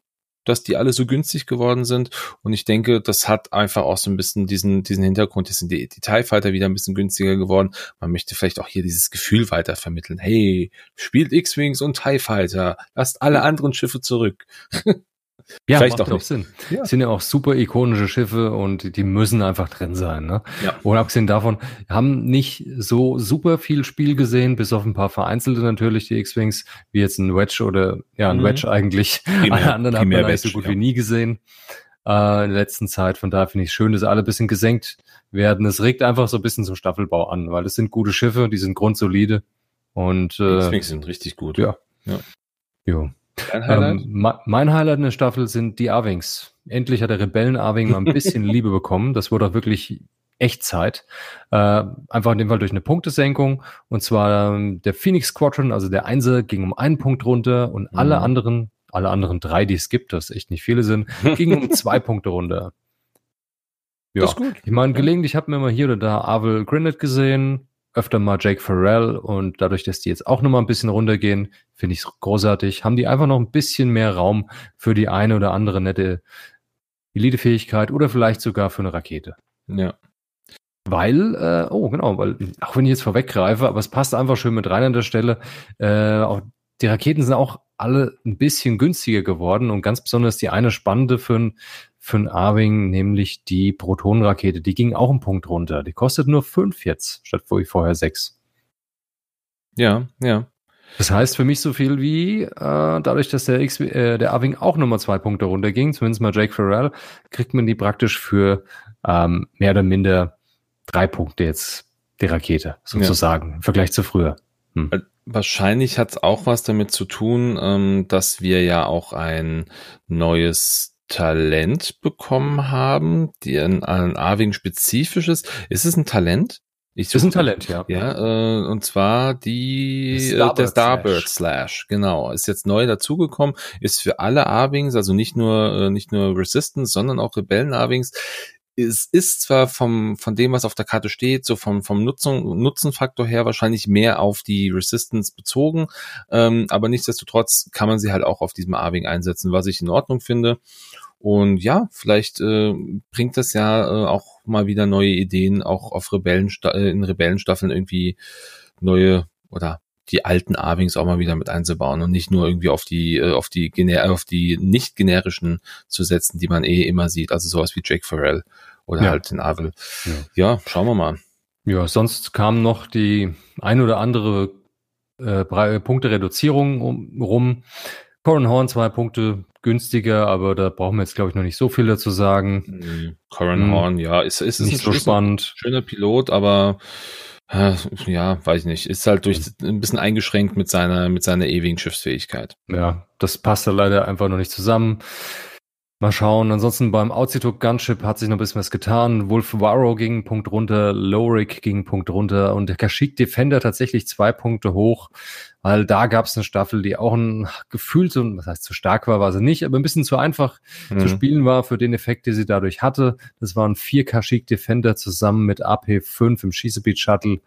dass die alle so günstig geworden sind. Und ich denke, das hat einfach auch so ein bisschen diesen, diesen Hintergrund. Jetzt sind die, die TIE Fighter wieder ein bisschen günstiger geworden. Man möchte vielleicht auch hier dieses Gefühl weiter vermitteln. Hey, spielt X-Wings und TIE Fighter. Lasst alle anderen Schiffe zurück. [laughs] Ja, Vielleicht macht auch Sinn. Ja. Sind ja auch super ikonische Schiffe und die müssen einfach drin sein. Ne? Ja. Und abgesehen davon haben nicht so super viel Spiel gesehen, bis auf ein paar vereinzelte natürlich, die X-Wings, wie jetzt ein Wedge oder ja, ein mhm. Wedge eigentlich. Primär, Alle anderen haben wir eigentlich so gut ja. wie nie gesehen äh, in der letzten Zeit. Von daher finde ich es schön, dass alle ein bisschen gesenkt werden. Es regt einfach so ein bisschen zum Staffelbau an, weil es sind gute Schiffe, die sind grundsolide. Und äh, X-Wings sind richtig gut. Ja. Ja. Jo. Dein Highlight? Ähm, mein Highlight in der Staffel sind die Arwings. Endlich hat der Rebellen-Arwing mal ein bisschen [laughs] Liebe bekommen. Das wurde auch wirklich echt Zeit. Äh, einfach in dem Fall durch eine Punktesenkung. Und zwar ähm, der Phoenix Squadron, also der Einser, ging um einen Punkt runter und mhm. alle anderen, alle anderen drei, die es gibt, das echt nicht viele sind, gingen um [laughs] zwei Punkte runter. Ja, das ist gut. Ich meine, gelegentlich hat man immer hier oder da Avel Grinnet gesehen, öfter mal Jake Farrell und dadurch, dass die jetzt auch nochmal ein bisschen runtergehen, finde ich es großartig. Haben die einfach noch ein bisschen mehr Raum für die eine oder andere nette Elite-Fähigkeit oder vielleicht sogar für eine Rakete. Ja. Weil, äh, oh genau, weil, auch wenn ich jetzt vorweggreife, aber es passt einfach schön mit rein an der Stelle, äh, auch die Raketen sind auch alle ein bisschen günstiger geworden und ganz besonders die eine spannende für ein für ein Arwing, nämlich die Protonenrakete. Die ging auch einen Punkt runter. Die kostet nur fünf jetzt, statt vorher sechs. Ja, ja. Das heißt für mich so viel wie, äh, dadurch, dass der, X, äh, der Arwing auch nochmal zwei Punkte runterging, zumindest mal Jake Farrell, kriegt man die praktisch für ähm, mehr oder minder drei Punkte jetzt, die Rakete, sozusagen, ja. im Vergleich zu früher. Hm. Äh, wahrscheinlich hat es auch was damit zu tun, ähm, dass wir ja auch ein neues Talent bekommen haben, die ein, ein Arwing spezifisches. Ist es ein Talent? Ich das ist ein Talent, ja. Ja, äh, und zwar die Starbird äh, der Starbird Slash. Slash. Genau, ist jetzt neu dazugekommen, ist für alle Arwings, also nicht nur äh, nicht nur Resistance, sondern auch Rebellen Arwings es ist zwar vom, von dem, was auf der Karte steht, so vom, vom Nutzung, Nutzenfaktor her wahrscheinlich mehr auf die Resistance bezogen, ähm, aber nichtsdestotrotz kann man sie halt auch auf diesem A-Wing einsetzen, was ich in Ordnung finde. Und ja, vielleicht äh, bringt das ja äh, auch mal wieder neue Ideen, auch auf Rebellen, äh, in Rebellenstaffeln irgendwie neue oder die alten A-Wings auch mal wieder mit einzubauen und nicht nur irgendwie auf die, äh, auf die, auf die nicht generischen zu setzen, die man eh immer sieht. Also sowas wie Jake Farrell oder ja. halt den Avel. Ja. ja. schauen wir mal. Ja, sonst kam noch die ein oder andere äh, Punkte Reduzierung um, rum. Corin Horn zwei Punkte günstiger, aber da brauchen wir jetzt glaube ich noch nicht so viel dazu sagen. Mhm. Corin hm. Horn, ja, ist, ist, ist nicht so spannend. Schöner Pilot, aber äh, ja, weiß ich nicht. Ist halt durch ein bisschen eingeschränkt mit seiner mit seiner ewigen Schiffsfähigkeit. Ja, das passt da leider einfach noch nicht zusammen. Mal schauen. Ansonsten beim Outsitok Gunship hat sich noch ein bisschen was getan. Wolf Warrow ging einen Punkt runter, Lorik ging einen Punkt runter und der Kashyyyk Defender tatsächlich zwei Punkte hoch, weil da gab es eine Staffel, die auch ein Gefühl so, was heißt zu stark war, war sie nicht, aber ein bisschen zu einfach mhm. zu spielen war für den Effekt, den sie dadurch hatte. Das waren vier Kashyyyk Defender zusammen mit AP5 im Schießebeat Shuttle.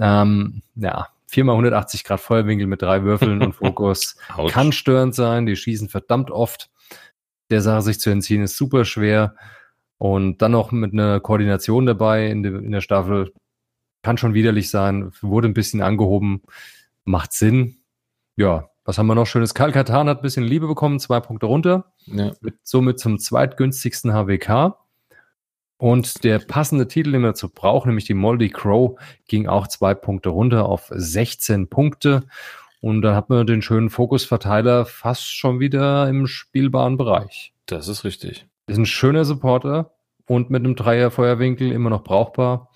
Ähm, ja, viermal 180 Grad Feuerwinkel mit drei Würfeln und [laughs] Fokus kann störend sein. Die schießen verdammt oft der Sache sich zu entziehen, ist super schwer. Und dann noch mit einer Koordination dabei in, de, in der Staffel kann schon widerlich sein, wurde ein bisschen angehoben, macht Sinn. Ja, was haben wir noch schönes? Kalkatan hat ein bisschen Liebe bekommen, zwei Punkte runter. Ja. Mit, somit zum zweitgünstigsten HWK. Und der passende Titel, den wir dazu brauchen, nämlich die Moldy Crow, ging auch zwei Punkte runter auf 16 Punkte. Und dann hat man den schönen Fokusverteiler fast schon wieder im spielbaren Bereich. Das ist richtig. Ist ein schöner Supporter und mit einem Dreier Feuerwinkel immer noch brauchbar.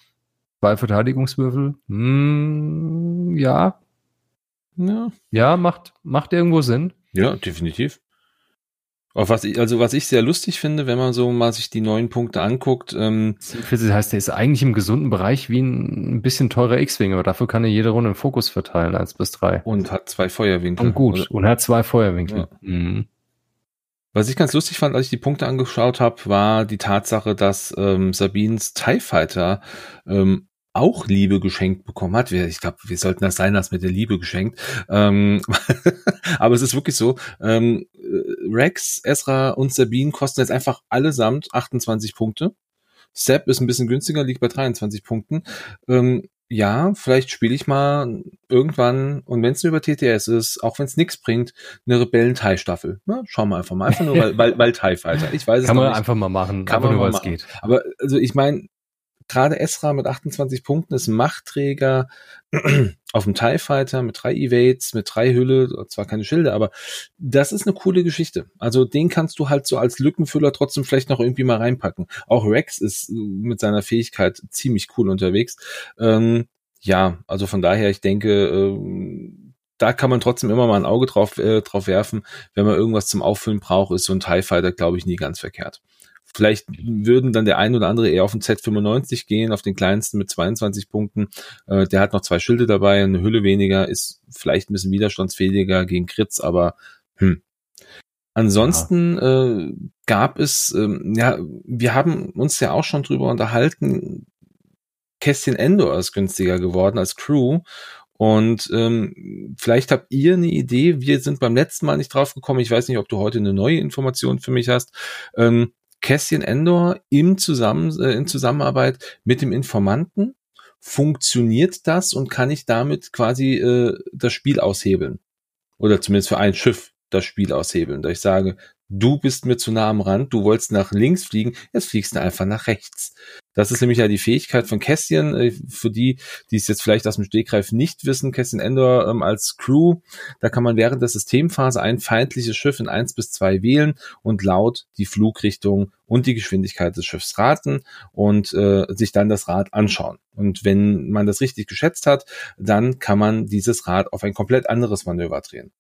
Zwei Verteidigungswürfel. Hm, ja. Ja. Ja, macht, macht irgendwo Sinn. Ja, definitiv. Auf was ich, also was ich sehr lustig finde, wenn man so mal sich die neuen Punkte anguckt. Ähm, das heißt, der ist eigentlich im gesunden Bereich wie ein, ein bisschen teurer X-Wing, aber dafür kann er jede Runde einen Fokus verteilen, eins bis drei. Und hat zwei Feuerwinkel. Und gut, oder? und hat zwei Feuerwinkel. Ja. Mhm. Was ich ganz lustig fand, als ich die Punkte angeschaut habe, war die Tatsache, dass ähm, Sabines TIE Fighter ähm, auch Liebe geschenkt bekommen hat. Ich glaube, wir sollten das sein lassen mit der Liebe geschenkt. Ähm, [laughs] aber es ist wirklich so. Ähm, Rex, Ezra und Sabine kosten jetzt einfach allesamt 28 Punkte. Sepp ist ein bisschen günstiger, liegt bei 23 Punkten. Ähm, ja, vielleicht spiele ich mal irgendwann, und wenn es nur über TTS ist, auch wenn es nichts bringt, eine Rebellen-TIE-Staffel. Ja, schauen wir einfach mal. Einfach nur, weil, [laughs] weil, weil TIE-Fighter. Ich weiß es Kann man nicht. einfach mal machen. Kann man nur, weil es geht. Aber also ich meine, gerade Esra mit 28 Punkten ist Machtträger [clears throat] auf dem TIE Fighter mit drei Evades, mit drei Hülle, zwar keine Schilde, aber das ist eine coole Geschichte. Also den kannst du halt so als Lückenfüller trotzdem vielleicht noch irgendwie mal reinpacken. Auch Rex ist mit seiner Fähigkeit ziemlich cool unterwegs. Ähm, ja, also von daher, ich denke, äh, da kann man trotzdem immer mal ein Auge drauf, äh, drauf werfen. Wenn man irgendwas zum Auffüllen braucht, ist so ein TIE Fighter, glaube ich, nie ganz verkehrt. Vielleicht würden dann der ein oder andere eher auf den Z95 gehen, auf den kleinsten mit 22 Punkten. Äh, der hat noch zwei Schilde dabei, eine Hülle weniger, ist vielleicht ein bisschen widerstandsfähiger gegen Kritz, aber hm. Ansonsten ja. äh, gab es, ähm, ja, wir haben uns ja auch schon drüber unterhalten, Kästchen Endor ist günstiger geworden als Crew. Und ähm, vielleicht habt ihr eine Idee, wir sind beim letzten Mal nicht drauf gekommen, ich weiß nicht, ob du heute eine neue Information für mich hast. Ähm, Cassian Endor im Zusammen, äh, in Zusammenarbeit mit dem Informanten. Funktioniert das und kann ich damit quasi äh, das Spiel aushebeln? Oder zumindest für ein Schiff das Spiel aushebeln, da ich sage, du bist mir zu nah am Rand, du wolltest nach links fliegen, jetzt fliegst du einfach nach rechts. Das ist nämlich ja die Fähigkeit von Cassian, äh, für die, die es jetzt vielleicht aus dem Stegreif nicht wissen, Cassian Endor ähm, als Crew, da kann man während der Systemphase ein feindliches Schiff in eins bis zwei wählen und laut die Flugrichtung und die Geschwindigkeit des Schiffs raten und äh, sich dann das Rad anschauen. Und wenn man das richtig geschätzt hat, dann kann man dieses Rad auf ein komplett anderes Manöver drehen.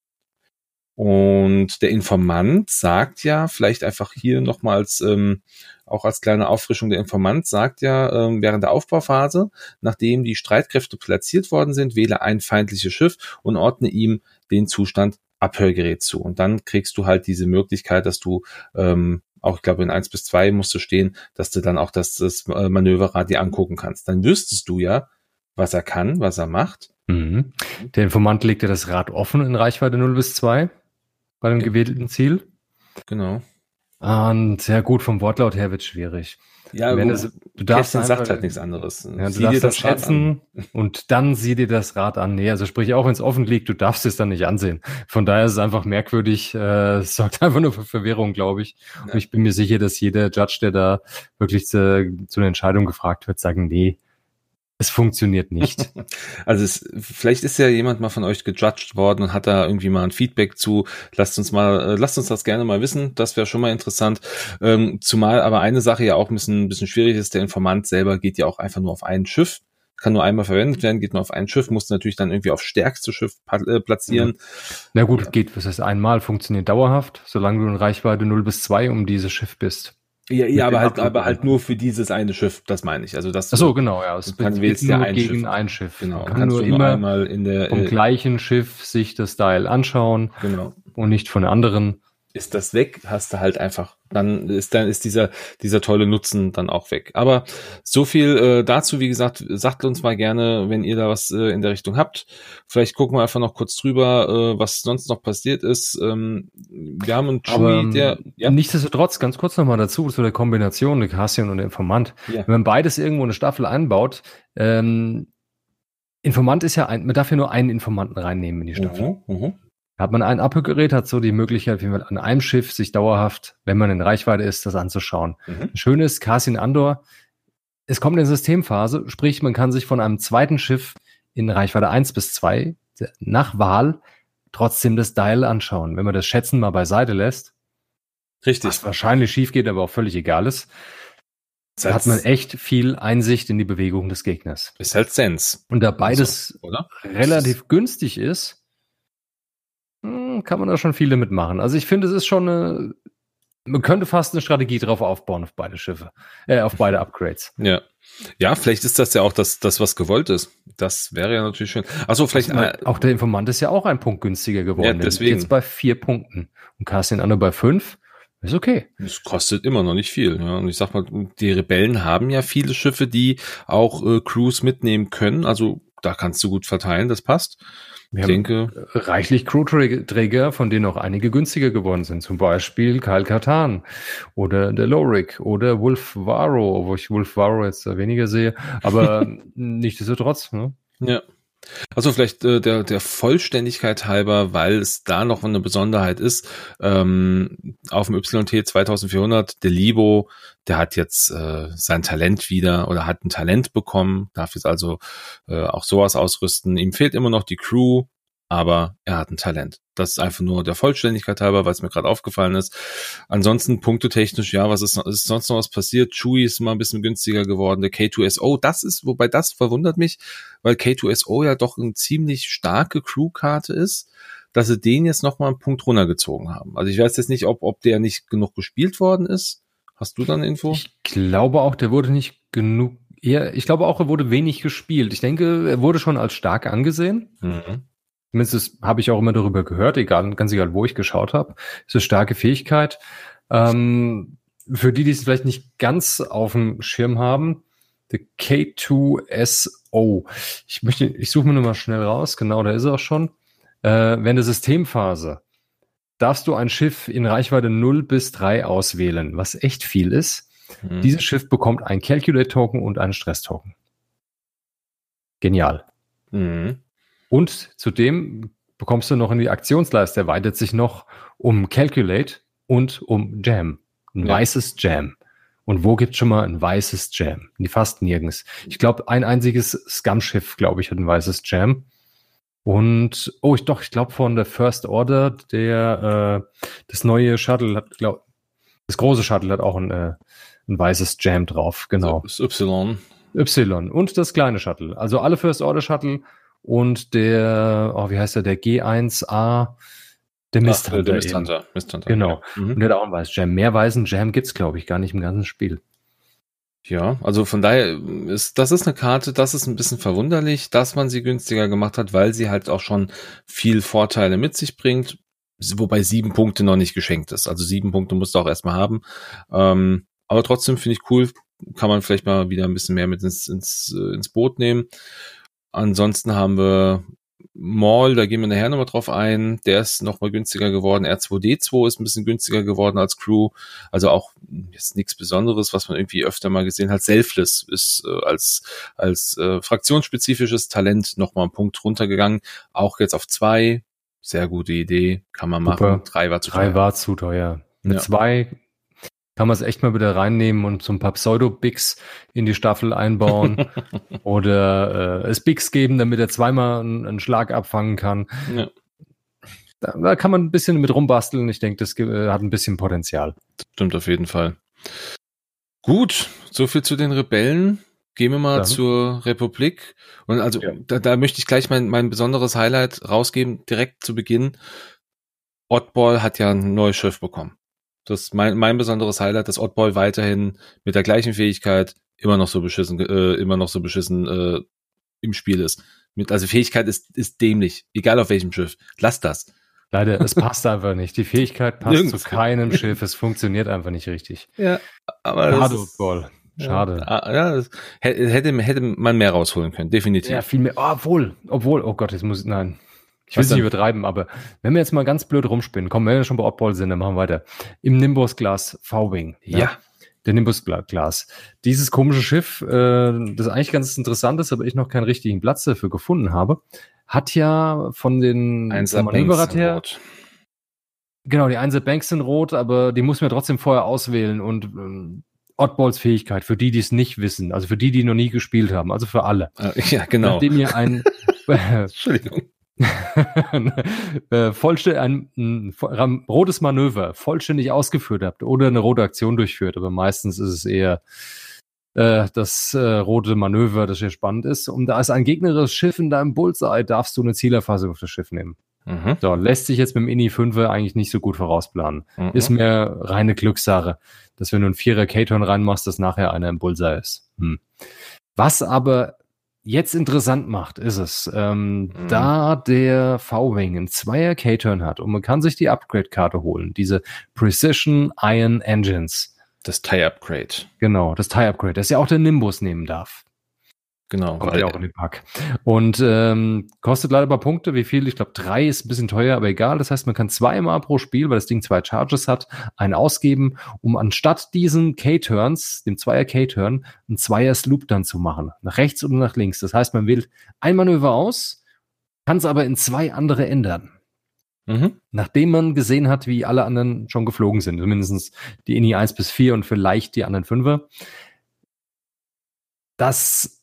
Und der Informant sagt ja, vielleicht einfach hier nochmals, ähm, auch als kleine Auffrischung, der Informant sagt ja, ähm, während der Aufbauphase, nachdem die Streitkräfte platziert worden sind, wähle ein feindliches Schiff und ordne ihm den Zustand Abhörgerät zu. Und dann kriegst du halt diese Möglichkeit, dass du ähm, auch, ich glaube, in eins bis zwei musst du stehen, dass du dann auch das, das äh, Manöverrad dir angucken kannst. Dann wüsstest du ja, was er kann, was er macht. Mhm. Der Informant legt ja das Rad offen in Reichweite 0 bis 2 bei dem gewählten Ziel. Genau. Und ja gut, vom Wortlaut her wird schwierig. Ja, Wenn es, du darfst einfach, sagt halt nichts anderes. Ja, du sieh darfst das schätzen [laughs] und dann sieh dir das Rad an. Nee, also sprich, auch wenn es offen liegt, du darfst es dann nicht ansehen. Von daher ist es einfach merkwürdig. Äh, es sorgt [laughs] einfach nur für Verwirrung, glaube ich. Ja. Und ich bin mir sicher, dass jeder Judge, der da wirklich zu, zu einer Entscheidung gefragt wird, sagen, nee, es funktioniert nicht. [laughs] Also es, vielleicht ist ja jemand mal von euch gejudged worden und hat da irgendwie mal ein Feedback zu. Lasst uns mal, äh, lasst uns das gerne mal wissen. Das wäre schon mal interessant. Ähm, zumal aber eine Sache ja auch ein bisschen, ein bisschen schwierig ist. Der Informant selber geht ja auch einfach nur auf ein Schiff kann nur einmal verwendet werden, geht nur auf ein Schiff, muss natürlich dann irgendwie auf stärkste Schiff äh, platzieren. Na gut, geht, was heißt einmal, funktioniert dauerhaft, solange du in Reichweite 0 bis 2 um dieses Schiff bist. Ja, ja aber halt, aber halt nur für dieses eine Schiff, das meine ich. Also das. Ach so, genau, ja. Es kann wählst nur ein gegen Schiff. ein Schiff. Genau. Man kann nur immer einmal in der vom äh, gleichen Schiff sich das Dial anschauen genau. und nicht von anderen. Ist das weg, hast du halt einfach, dann ist dann ist dieser dieser tolle Nutzen dann auch weg. Aber so viel äh, dazu, wie gesagt, sagt uns mal gerne, wenn ihr da was äh, in der Richtung habt. Vielleicht gucken wir einfach noch kurz drüber, äh, was sonst noch passiert ist. Ähm, wir haben einen Chewie, ähm, der ja, nichtsdestotrotz, ganz kurz nochmal dazu, zu der Kombination, der Cassian und der Informant. ja. Wenn man beides irgendwo in eine Staffel einbaut, ähm, Informant ist ja ein, man darf ja nur einen Informanten reinnehmen in die Staffel. Mhm, mhm. Hat man ein Abhörgerät, hat so die Möglichkeit, wie man an einem Schiff sich dauerhaft, wenn man in Reichweite ist, das anzuschauen. Mhm. Schön ist, Cassian Andor, es kommt in Systemphase, sprich, man kann sich von einem zweiten Schiff in Reichweite 1 bis 2 nach Wahl trotzdem das Dial anschauen. Wenn man das Schätzen mal beiseite lässt, Richtig. was wahrscheinlich schief geht, aber auch völlig egal ist, da hat man echt viel Einsicht in die Bewegung des Gegners. ist halt Sense, Und da beides oder? relativ günstig ist, kann man da schon viel damit machen. Also ich finde, es ist schon eine, man könnte fast eine Strategie drauf aufbauen auf beide Schiffe, äh, auf beide Upgrades. Ja. Ja, vielleicht ist das ja auch das, das was gewollt ist. Das wäre ja natürlich schön. Achso, vielleicht äh, auch der Informant ist ja auch ein Punkt günstiger geworden. Ja, deswegen. Jetzt bei vier Punkten. Und Cassian Anno bei fünf. Ist okay. Es kostet immer noch nicht viel. Ja. Und ich sag mal, die Rebellen haben ja viele Schiffe, die auch äh, Crews mitnehmen können. Also da kannst du gut verteilen, das passt. Wir Ich haben denke, reichlich Crewträger, von denen auch einige günstiger geworden sind. Zum Beispiel Kyle Katan oder der Lorik oder Wolf Varro, wo ich Wolf Varro jetzt weniger sehe. Aber [laughs] nichtsdestotrotz, ne? ja. Also vielleicht äh, der, der Vollständigkeit halber, weil es da noch eine Besonderheit ist, ähm, auf dem YT 2400, der Libo, der hat jetzt äh, sein Talent wieder oder hat ein Talent bekommen, darf jetzt also äh, auch sowas ausrüsten. Ihm fehlt immer noch die Crew, aber er hat ein Talent. Das ist einfach nur der Vollständigkeit halber, weil es mir gerade aufgefallen ist. Ansonsten punktetechnisch, ja, was ist, ist sonst noch was passiert? Chewie ist mal ein bisschen günstiger geworden. Der K2SO, das ist, wobei das verwundert mich, weil K2SO ja doch eine ziemlich starke Crewkarte ist, dass sie den jetzt noch mal einen Punkt runtergezogen haben. Also ich weiß jetzt nicht, ob, ob der nicht genug gespielt worden ist. Hast du dann Info? Ich glaube auch, der wurde nicht genug. Eher, ich glaube auch, er wurde wenig gespielt. Ich denke, er wurde schon als stark angesehen. Mhm. Zumindest habe ich auch immer darüber gehört, egal, ganz egal, wo ich geschaut habe. Ist eine starke Fähigkeit. Ähm, für die, die es vielleicht nicht ganz auf dem Schirm haben, der K2SO. Ich möchte, ich suche mir nur mal schnell raus. Genau, da ist er auch schon. Äh, während der Systemphase darfst du ein Schiff in Reichweite 0 bis 3 auswählen, was echt viel ist. Mhm. Dieses Schiff bekommt ein Calculate-Token und einen Stress-Token. Genial. Mhm. Und zudem bekommst du noch in die Aktionsleiste, erweitert sich noch um Calculate und um Jam. Ein Ja. weißes Jam. Und wo gibt's schon mal ein weißes Jam? Fast nirgends. Ich glaube, ein einziges Scum-Schiff, glaube ich, hat ein weißes Jam. Und, oh, ich doch, ich glaube von der First Order, der, äh, das neue Shuttle hat, glaub, das große Shuttle hat auch ein, äh, ein weißes Jam drauf, genau. Das Y. Y und das kleine Shuttle. Also alle First Order Shuttle und der, oh, wie heißt der, der G1A, der Mist Ach, äh, der Mist Hunter. Mist Hunter. Genau. Ja. Mhm. Und der hat auch ein weißes Jam. Mehr weißen Jam gibt's glaube ich, gar nicht im ganzen Spiel. Ja, also von daher ist das ist eine Karte, das ist ein bisschen verwunderlich, dass man sie günstiger gemacht hat, weil sie halt auch schon viel Vorteile mit sich bringt, wobei sieben Punkte noch nicht geschenkt ist. Also sieben Punkte musst du auch erstmal haben. Ähm, aber trotzdem finde ich cool, kann man vielleicht mal wieder ein bisschen mehr mit ins, ins, äh, ins Boot nehmen. Ansonsten haben wir Maul, da gehen wir nachher nochmal drauf ein. Der ist nochmal günstiger geworden. R2D2 ist ein bisschen günstiger geworden als Crew. Also auch jetzt nichts Besonderes, was man irgendwie öfter mal gesehen hat. Selfless ist äh, als, als äh, fraktionsspezifisches Talent nochmal einen Punkt runtergegangen. Auch jetzt auf zwei. Sehr gute Idee. Kann man Super. machen. Drei war zu Drei teuer. war zu teuer. Mit Ja. zwei kann man es echt mal wieder reinnehmen und so ein paar Pseudo-Bigs in die Staffel einbauen [laughs] oder äh, es Bigs geben, damit er zweimal einen, einen Schlag abfangen kann. Ja. Da, da kann man ein bisschen mit rumbasteln. Ich denke, das äh, hat ein bisschen Potenzial. Stimmt auf jeden Fall. Gut, so viel zu den Rebellen. Gehen wir mal ja. zur Republik. Und also ja. da, da möchte ich gleich mein, mein besonderes Highlight rausgeben, direkt zu Beginn. Oddball hat ja ein neues Schiff bekommen. Das ist mein, mein besonderes Highlight, dass Oddball weiterhin mit der gleichen Fähigkeit immer noch so beschissen, äh, immer noch so beschissen äh, im Spiel ist. Mit, also Fähigkeit ist, ist dämlich, egal auf welchem Schiff. Lass das. Leider, es passt einfach nicht. Die Fähigkeit passt Nirgends. zu keinem Schiff. Es funktioniert einfach nicht richtig. Ja, aber Schade, das Ball. Schade. Ja, ja das hätte, hätte man mehr rausholen können, definitiv. Ja, viel mehr. Oh, obwohl, obwohl, oh Gott, jetzt muss ich, nein. Ich will es nicht übertreiben, aber wenn wir jetzt mal ganz blöd rumspinnen, kommen wir ja schon bei Oddball sind, dann machen wir weiter. Im Nimbus-Glas V-Wing. Ja. ja. Der Nimbus-Glas. Dieses komische Schiff, äh, das eigentlich ganz interessant ist, aber ich noch keinen richtigen Platz dafür gefunden habe, hat ja von den Manöverrad her. Genau, die Einser Banks sind rot, aber die muss man trotzdem vorher auswählen und ähm, Oddballs Fähigkeit, für die, die es nicht wissen, also für die, die noch nie gespielt haben, also für alle. Ja, genau. Nachdem ihr ein, [laughs] [laughs] Entschuldigung. [laughs] äh, ein, ein, ein, rotes Manöver vollständig ausgeführt habt oder eine rote Aktion durchführt, aber meistens ist es eher äh, das äh, rote Manöver, das hier spannend ist. Und da ist ein gegnerisches Schiff in deinem Bullseye, darfst du eine Zielerfassung auf das Schiff nehmen. Mhm. So, lässt sich jetzt mit dem INI 5 eigentlich nicht so gut vorausplanen. Mhm. Ist mehr reine Glückssache, dass wenn du einen Vierer K-Turn reinmachst, dass nachher einer im Bullseye ist. Hm. Was aber jetzt interessant macht, ist es, ähm, mhm. da der V-Wing einen Zweier K-Turn hat und man kann sich die Upgrade-Karte holen, diese Precision Iron Engines. Das Tie-Upgrade. Genau, das Tie-Upgrade, das ja auch der Nimbus nehmen darf. Genau. Kommt ja auch in den Pack. Und ähm, kostet leider ein paar Punkte. Wie viel? Ich glaube, drei ist ein bisschen teuer, aber egal. Das heißt, man kann zweimal pro Spiel, weil das Ding zwei Charges hat, einen ausgeben, um anstatt diesen K-Turns, dem Zweier K-Turn, einen Zweier Sloop dann zu machen. Nach rechts oder nach links. Das heißt, man wählt ein Manöver aus, kann es aber in zwei andere ändern. Mhm. Nachdem man gesehen hat, wie alle anderen schon geflogen sind, mindestens die INI 1 bis 4 und vielleicht die anderen 5 Das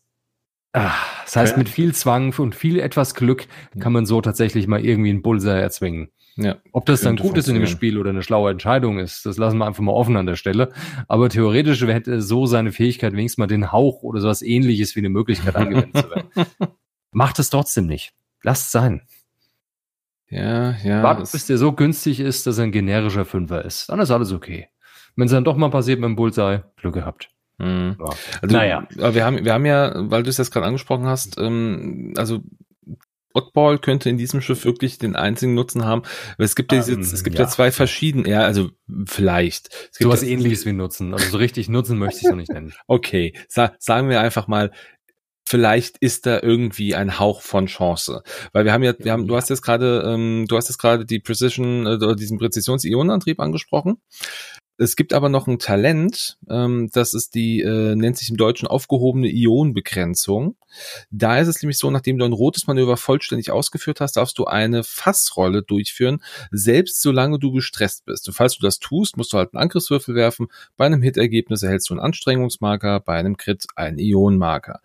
Ach, das heißt, mit viel Zwang und viel etwas Glück kann man so tatsächlich mal irgendwie einen Bullseye erzwingen. Ja, Ob das dann gut ist in dem Spiel oder eine schlaue Entscheidung ist, das lassen wir einfach mal offen an der Stelle. Aber theoretisch hätte so seine Fähigkeit wenigstens mal den Hauch oder sowas ähnliches wie eine Möglichkeit angewendet zu werden. [laughs] Macht es trotzdem nicht. Lasst es sein. Ja, ja. Wartet, bis der so günstig ist, dass er ein generischer Fünfer ist. Dann ist alles okay. Wenn es dann doch mal passiert mit dem Bullseye, Glück gehabt. Mhm. Ja. Also, naja. Wir haben, wir haben ja, weil du es jetzt gerade angesprochen hast, ähm, also Oddball könnte in diesem Schiff wirklich den einzigen Nutzen haben. Weil es gibt ja, ähm, es gibt ja. ja zwei verschiedene, ja, also vielleicht. Es gibt so was ja, ähnliches wie Nutzen. Also so richtig Nutzen möchte ich es noch nicht nennen. [laughs] Okay, Sa sagen wir einfach mal, vielleicht ist da irgendwie ein Hauch von Chance. Weil wir haben ja, wir haben, du hast jetzt gerade, ähm, du hast jetzt gerade die Precision äh, oder diesen Präzisions-Ionenantrieb angesprochen. Es gibt aber noch ein Talent, ähm, das ist die, äh, nennt sich im Deutschen aufgehobene Ionenbegrenzung. Da ist es nämlich so, nachdem du ein rotes Manöver vollständig ausgeführt hast, darfst du eine Fassrolle durchführen, selbst solange du gestresst bist. Und falls du das tust, musst du halt einen Angriffswürfel werfen. Bei einem Hit-Ergebnis erhältst du einen Anstrengungsmarker, bei einem Crit einen Ionenmarker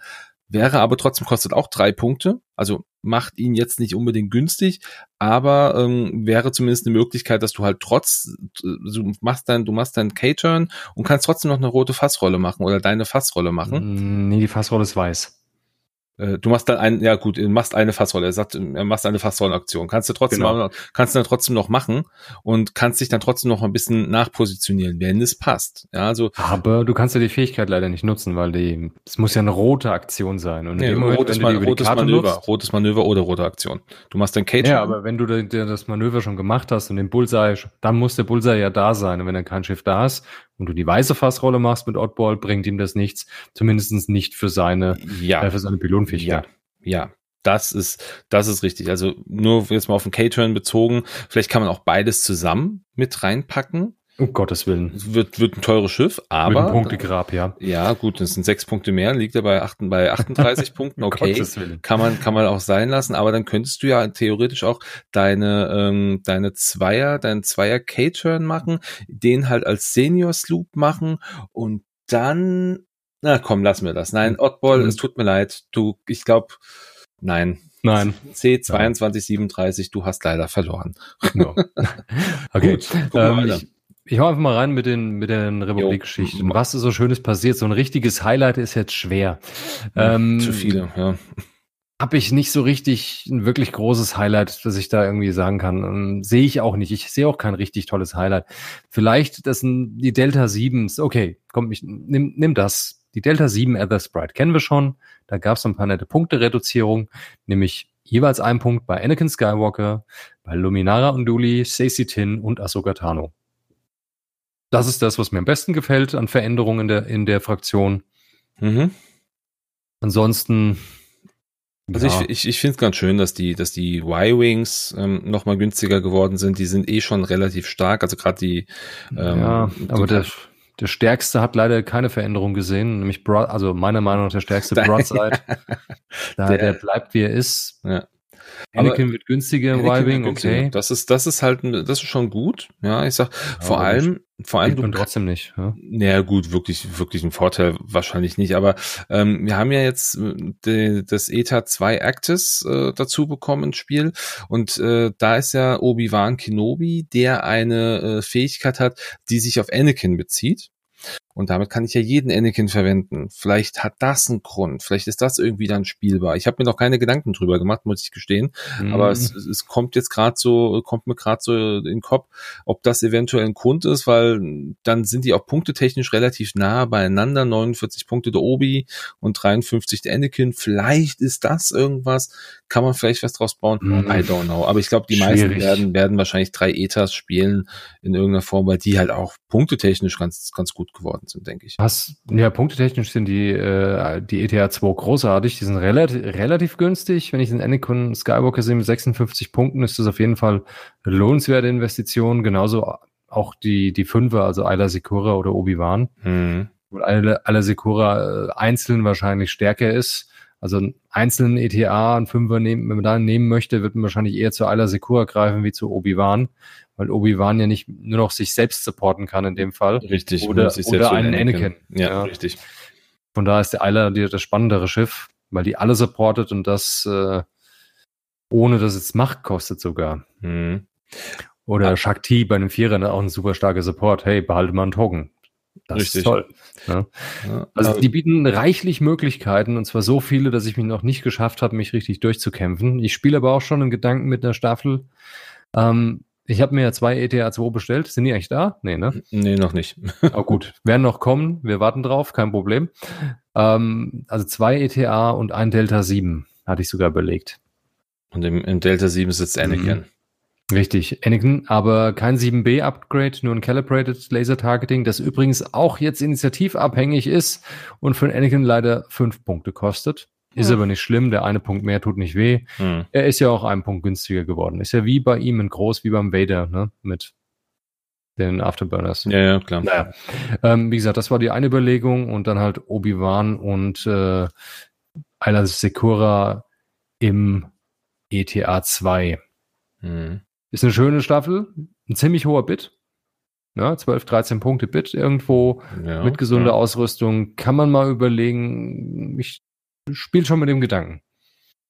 wäre aber trotzdem kostet auch drei Punkte. Also macht ihn jetzt nicht unbedingt günstig, aber ähm, wäre zumindest eine Möglichkeit, dass du halt trotz, du machst dein, du machst deinen K-Turn und kannst trotzdem noch eine rote Fassrolle machen oder deine Fassrolle machen. Mm, nee, die Fassrolle ist weiß. Äh, du machst dann ein, ja gut, du machst eine Fassrolle. Er sagt, er machst eine Fassrollenaktion. Kannst du trotzdem, genau. kannst du dann trotzdem noch machen und kannst dich dann trotzdem noch ein bisschen nachpositionieren, wenn es passt. Ja, also. Aber du kannst ja die Fähigkeit leider nicht nutzen, weil die, es muss ja eine rote Aktion sein. Und nee, Moment, rotes, Man, rotes Manöver, nutzt, rotes Manöver oder rote Aktion. Du machst den Cage. Ja, aber wenn du dir das Manöver schon gemacht hast und den Bullseye, dann muss der Bullseye ja da sein. Und wenn dann kein Schiff da ist und du die weiße Fassrolle machst mit Oddball, bringt ihm das nichts. Zumindest nicht für seine, ja. äh, für seine Pilotenfähigkeit. Ja. ja. Das ist, das ist richtig. Also nur jetzt mal auf den K-Turn bezogen. Vielleicht kann man auch beides zusammen mit reinpacken. Um Gottes Willen. Wird, wird ein teures Schiff, aber. Mit einem Punktegrab, ja. Ja, gut, das sind sechs Punkte mehr, liegt er bei, acht, bei 38 [laughs] Punkten, okay. Gottes Willen. Kann man, kann man auch sein lassen, aber dann könntest du ja theoretisch auch deine, ähm, deine Zweier, deinen Zweier K-Turn machen, den halt als Senior Sloop machen und dann, na komm, lass mir das. Nein, Oddball, mhm. es tut mir leid. Du, ich glaube, nein. Nein. C2237, du hast leider verloren. No. [laughs] Okay. Gut, ähm, ich, ich hau einfach mal rein mit den, mit den Republikgeschichten. Was ist so Schönes passiert? So ein richtiges Highlight ist jetzt schwer. Ähm, zu viele, ja. Habe ich nicht so richtig ein wirklich großes Highlight, dass ich da irgendwie sagen kann. Ähm, sehe ich auch nicht. Ich sehe auch kein richtig tolles Highlight. Vielleicht das sind die Delta 7. Okay, komm, ich nimm, nimm das. Die Delta 7 Ether Sprite kennen wir schon. Da gab es ein paar nette Punkte-Reduzierung, nämlich jeweils ein Punkt bei Anakin Skywalker, bei Luminara Unduli, Stacey Tin und Ahsoka Tano. Das ist das, was mir am besten gefällt an Veränderungen in der, in der Fraktion. Mhm. Ansonsten. Also ja. ich, ich, ich finde es ganz schön, dass die, dass die Y-Wings ähm, nochmal günstiger geworden sind. Die sind eh schon relativ stark. Also gerade die. Ähm, ja, aber der, der stärkste hat leider keine Veränderung gesehen, nämlich Broad, also meiner Meinung nach der stärkste [laughs] Broadside. [laughs] der, der, bleibt wie er ist. Ja. Anakin Aber wird günstiger im Y-Wing, okay. Das ist, das ist halt, das ist schon gut. Ja, ich sag, ja, vor allem, vor allem du trotzdem nicht. Ja? Naja, gut, wirklich, wirklich ein Vorteil wahrscheinlich nicht. Aber ähm, wir haben ja jetzt äh, de, das ETA 2 Actis äh, dazu bekommen ins Spiel. Und äh, da ist ja Obi-Wan Kenobi, der eine äh, Fähigkeit hat, die sich auf Anakin bezieht. Und damit kann ich ja jeden Anakin verwenden. Vielleicht hat das einen Grund. Vielleicht ist das irgendwie dann spielbar. Ich habe mir noch keine Gedanken drüber gemacht, muss ich gestehen. Mhm. Aber es, es kommt jetzt gerade so, kommt mir gerade so in den Kopf, ob das eventuell ein Grund ist, weil dann sind die auch punktetechnisch relativ nah beieinander. 49 Punkte der Obi und 53 der Anakin. Vielleicht ist das irgendwas. Kann man vielleicht was draus bauen? Mhm. I don't know. Aber ich glaube, die Schwierig. meisten werden, werden wahrscheinlich drei Etas spielen in irgendeiner Form, weil die halt auch punktetechnisch ganz, ganz gut geworden geworden sind, denke ich. Was, ja, punktetechnisch sind die, äh, die ETA 2 großartig. Die sind relativ, relativ günstig. Wenn ich den Anakin Skywalker sehe mit 56 Punkten, ist das auf jeden Fall eine lohnenswerte Investition. Genauso auch die, die Fünfer, also Ayla Sekura oder Obi-Wan. Mhm. Wo Ayla Sekura äh, einzeln wahrscheinlich stärker ist. Also einen einzelnen ETA, einen Fünfer nehmen, wenn man da nehmen möchte, wird man wahrscheinlich eher zu Ayla Sekura greifen wie zu Obi-Wan weil Obi-Wan ja nicht nur noch sich selbst supporten kann in dem Fall. Richtig. Oder, oder einen Anakin. Ja, ja, richtig. Von da ist der Eiler das spannendere Schiff, weil die alle supportet und das äh, ohne dass es Macht kostet sogar. Mhm. Oder ah. Shakti bei einem Vierer auch ein super starker Support. Hey, behalte mal einen Token. Das Richtig. ist toll. Ja. Ja, also die bieten reichlich Möglichkeiten und zwar so viele, dass ich mich noch nicht geschafft habe, mich richtig durchzukämpfen. Ich spiele aber auch schon in Gedanken mit einer Staffel. Ähm, ich habe mir ja zwei ETA 2 bestellt. Sind die eigentlich da? Nee, ne? Nee, noch nicht. oh, gut. Werden noch kommen. Wir warten drauf. Kein Problem. Ähm, also zwei ETA und ein Delta 7 hatte ich sogar belegt. Und im, im Delta 7 sitzt Anakin. Mhm. Richtig, Anakin, aber kein 7B-Upgrade, nur ein Calibrated Laser Targeting, das übrigens auch jetzt initiativabhängig ist und für Anakin leider fünf Punkte kostet. Ist ja. aber nicht schlimm, der eine Punkt mehr tut nicht weh. Hm. Er ist ja auch einen Punkt günstiger geworden. Ist ja wie bei ihm in groß, wie beim Vader, ne? Mit den Afterburners. Ja, ja, klar. Naja. Ähm, wie gesagt, das war die eine Überlegung und dann halt Obi-Wan und äh, Ayla Sekura im ETA 2. Hm. Ist eine schöne Staffel, ein ziemlich hoher Bit. Ja, 12, 13 Punkte Bit irgendwo ja, mit gesunder ja. Ausrüstung. Kann man mal überlegen. Ich spielt schon mit dem Gedanken.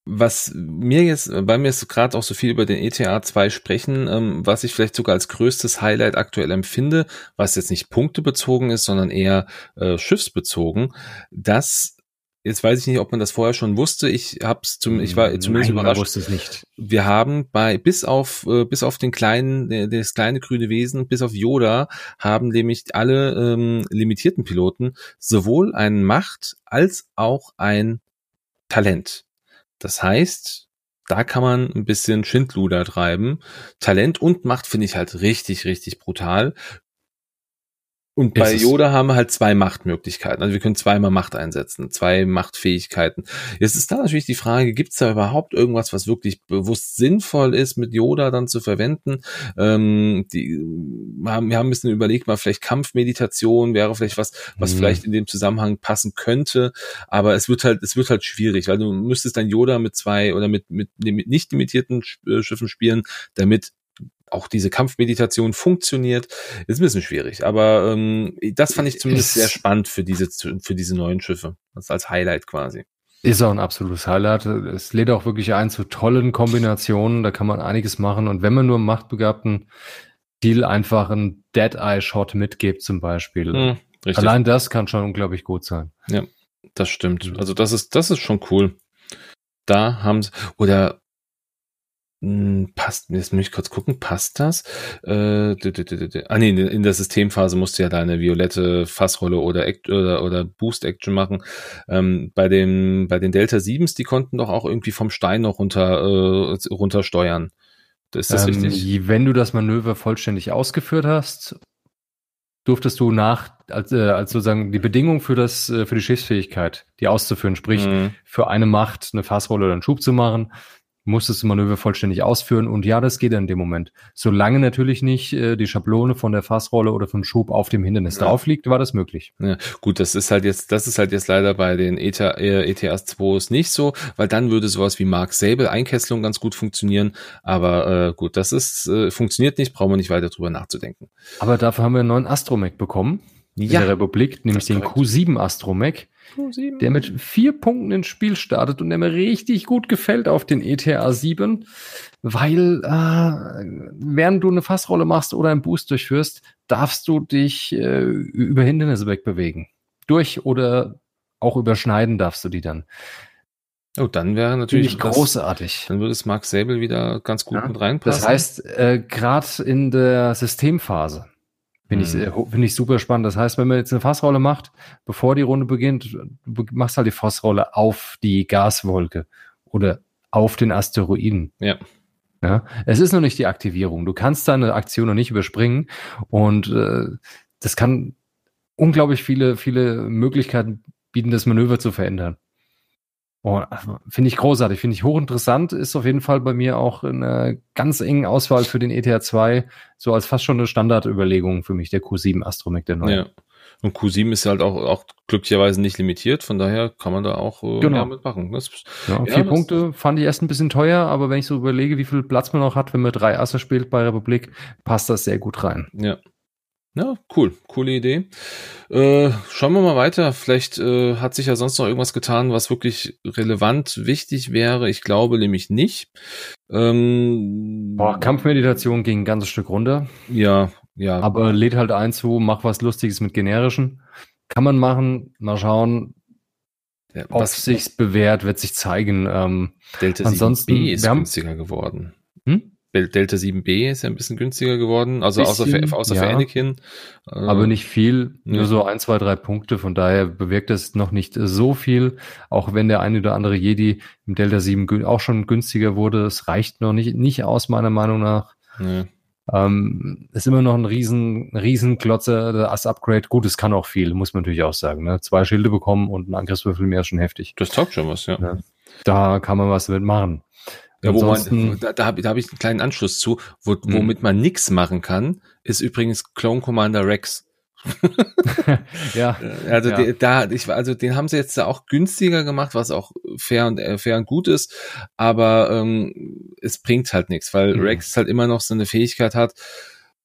Was mir jetzt, bei mir ist gerade auch so viel über den ETA 2 sprechen, ähm, was ich vielleicht sogar als größtes Highlight aktuell empfinde, was jetzt nicht punktebezogen ist, sondern eher äh, schiffsbezogen, dass Jetzt weiß ich nicht, ob man das vorher schon wusste. Ich hab's zum, ich war zumindest Nein, überrascht. Wusste es nicht. Wir haben bei bis auf äh, bis auf den kleinen, das kleine grüne Wesen, bis auf Yoda haben nämlich alle ähm, limitierten Piloten sowohl ein Macht als auch ein Talent. Das heißt, da kann man ein bisschen Schindluder treiben. Talent und Macht finde ich halt richtig, richtig brutal. Und bei Yoda haben wir halt zwei Machtmöglichkeiten. Also wir können zweimal Macht einsetzen, zwei Machtfähigkeiten. Jetzt ist da natürlich die Frage, gibt es da überhaupt irgendwas, was wirklich bewusst sinnvoll ist, mit Yoda dann zu verwenden? Ähm, die, wir, haben, wir haben ein bisschen überlegt, mal vielleicht Kampfmeditation wäre vielleicht was, was mhm. vielleicht in dem Zusammenhang passen könnte. Aber es wird halt, es wird halt schwierig, weil du müsstest dann Yoda mit zwei oder mit, mit, mit nicht limitierten äh, Schiffen spielen, damit auch diese Kampfmeditation funktioniert, ist ein bisschen schwierig. Aber ähm, das fand ich zumindest sehr spannend für diese, für diese neuen Schiffe. Das als Highlight quasi. Ist auch ein absolutes Highlight. Es lädt auch wirklich ein zu tollen Kombinationen. Da kann man einiges machen. Und wenn man nur einen machtbegabten Ziel einfach einen Dead-Eye-Shot mitgibt zum Beispiel. Hm. Allein das kann schon unglaublich gut sein. Ja, das stimmt. Also das ist, das ist schon cool. Da haben sie, oder passt, jetzt muss ich kurz gucken, passt das? Äh, ah nee, in der Systemphase musst du ja deine violette Fassrolle oder, Act- oder, oder Boost-Action machen. Ähm, bei, dem, bei den Delta 7s, die konnten doch auch irgendwie vom Stein noch runter, äh, runtersteuern. Ist das Ähm, richtig? Wenn du das Manöver vollständig ausgeführt hast, durftest du nach, als, äh, als sozusagen die Bedingung für das, für die Schiffsfähigkeit, die auszuführen, sprich, Mhm. für eine Macht eine Fassrolle oder einen Schub zu machen, musstest du Manöver vollständig ausführen und ja, das geht in dem Moment. Solange natürlich nicht äh, die Schablone von der Fassrolle oder vom Schub auf dem Hindernis Ja. drauf liegt, war das möglich. Ja, gut, das ist halt jetzt, das ist halt jetzt leider bei den ETA, äh, ETAs 2s nicht so, weil dann würde sowas wie Mark Sable Einkesselung ganz gut funktionieren. Aber äh, gut, das ist äh, funktioniert nicht, brauchen wir nicht weiter drüber nachzudenken. Aber dafür haben wir einen neuen Astromech bekommen in der Republik, nämlich das den ist korrekt. Q7 Astromech. Der mit vier Punkten ins Spiel startet und der mir richtig gut gefällt auf den ETA 7, weil äh, während du eine Fassrolle machst oder einen Boost durchführst, darfst du dich äh, über Hindernisse wegbewegen. Durch oder auch überschneiden darfst du die dann. Oh, dann wäre natürlich ich das- großartig. Dann würde es Mark Sable wieder ganz gut Ja, mit reinpassen. Das heißt, äh, gerade in der Systemphase finde ich, Mhm. finde ich super spannend. Das heißt, wenn man jetzt eine Fassrolle macht, bevor die Runde beginnt, du machst halt die Fassrolle auf die Gaswolke oder auf den Asteroiden. Ja. Ja, es ist noch nicht die Aktivierung. Du kannst deine Aktion noch nicht überspringen und äh, das kann unglaublich viele, viele Möglichkeiten bieten, das Manöver zu verändern. Oh, finde ich großartig, finde ich hochinteressant, ist auf jeden Fall bei mir auch eine ganz engen Auswahl für den ETH 2, so als fast schon eine Standardüberlegung für mich, der Q7 Astromech, der neue. ja. Und Q7 ist halt auch, auch glücklicherweise nicht limitiert, von daher kann man da auch äh, Genau. mitmachen. Das, Ja, Ja, vier Punkte fand ich erst ein bisschen teuer, aber wenn ich so überlege, wie viel Platz man noch hat, wenn man drei Asse spielt bei Republik, passt das sehr gut rein. Ja. Ja, cool. Coole Idee. Äh, schauen wir mal weiter. Vielleicht äh, hat sich ja sonst noch irgendwas getan, was wirklich relevant wichtig wäre. Ich glaube nämlich nicht. Ähm, Boah, Kampfmeditation ging ein ganzes Stück runter. Ja, ja. Aber lädt halt ein zu, mach was Lustiges mit generischen. Kann man machen, mal schauen, ja, ob was sich's bewährt, wird sich zeigen. Ähm, Delta ansonsten, 7b ist günstiger geworden. hm? Del- Delta 7b ist ja ein bisschen günstiger geworden, also außer, Bisschen, für, außer ja. für Anakin. Äh, Aber nicht viel, nur so ein, zwei, drei Punkte. Von daher bewirkt es noch nicht so viel, auch wenn der eine oder andere Jedi im Delta 7 gün- auch schon günstiger wurde. Es reicht noch nicht, nicht aus, meiner Meinung nach. Nee. Ähm, ist immer noch ein riesen, riesen Klotzer, das Upgrade. Gut, es kann auch viel, muss man natürlich auch sagen. Ne? Zwei Schilde bekommen und ein Angriffswürfel mehr ist schon heftig. Das taugt schon was, ja. Ja. Da kann man was damit machen. Ja, wo man, da, da habe da hab ich einen kleinen Anschluss zu. Wo, Hm. Womit man nix machen kann, ist übrigens Clone Commander Rex. [laughs] ja, Äh, Also Ja. der, da, ich, also den haben sie jetzt da auch günstiger gemacht, was auch fair und äh, fair und gut ist, aber ähm, es bringt halt nichts, weil Mhm. Rex halt immer noch so eine Fähigkeit hat.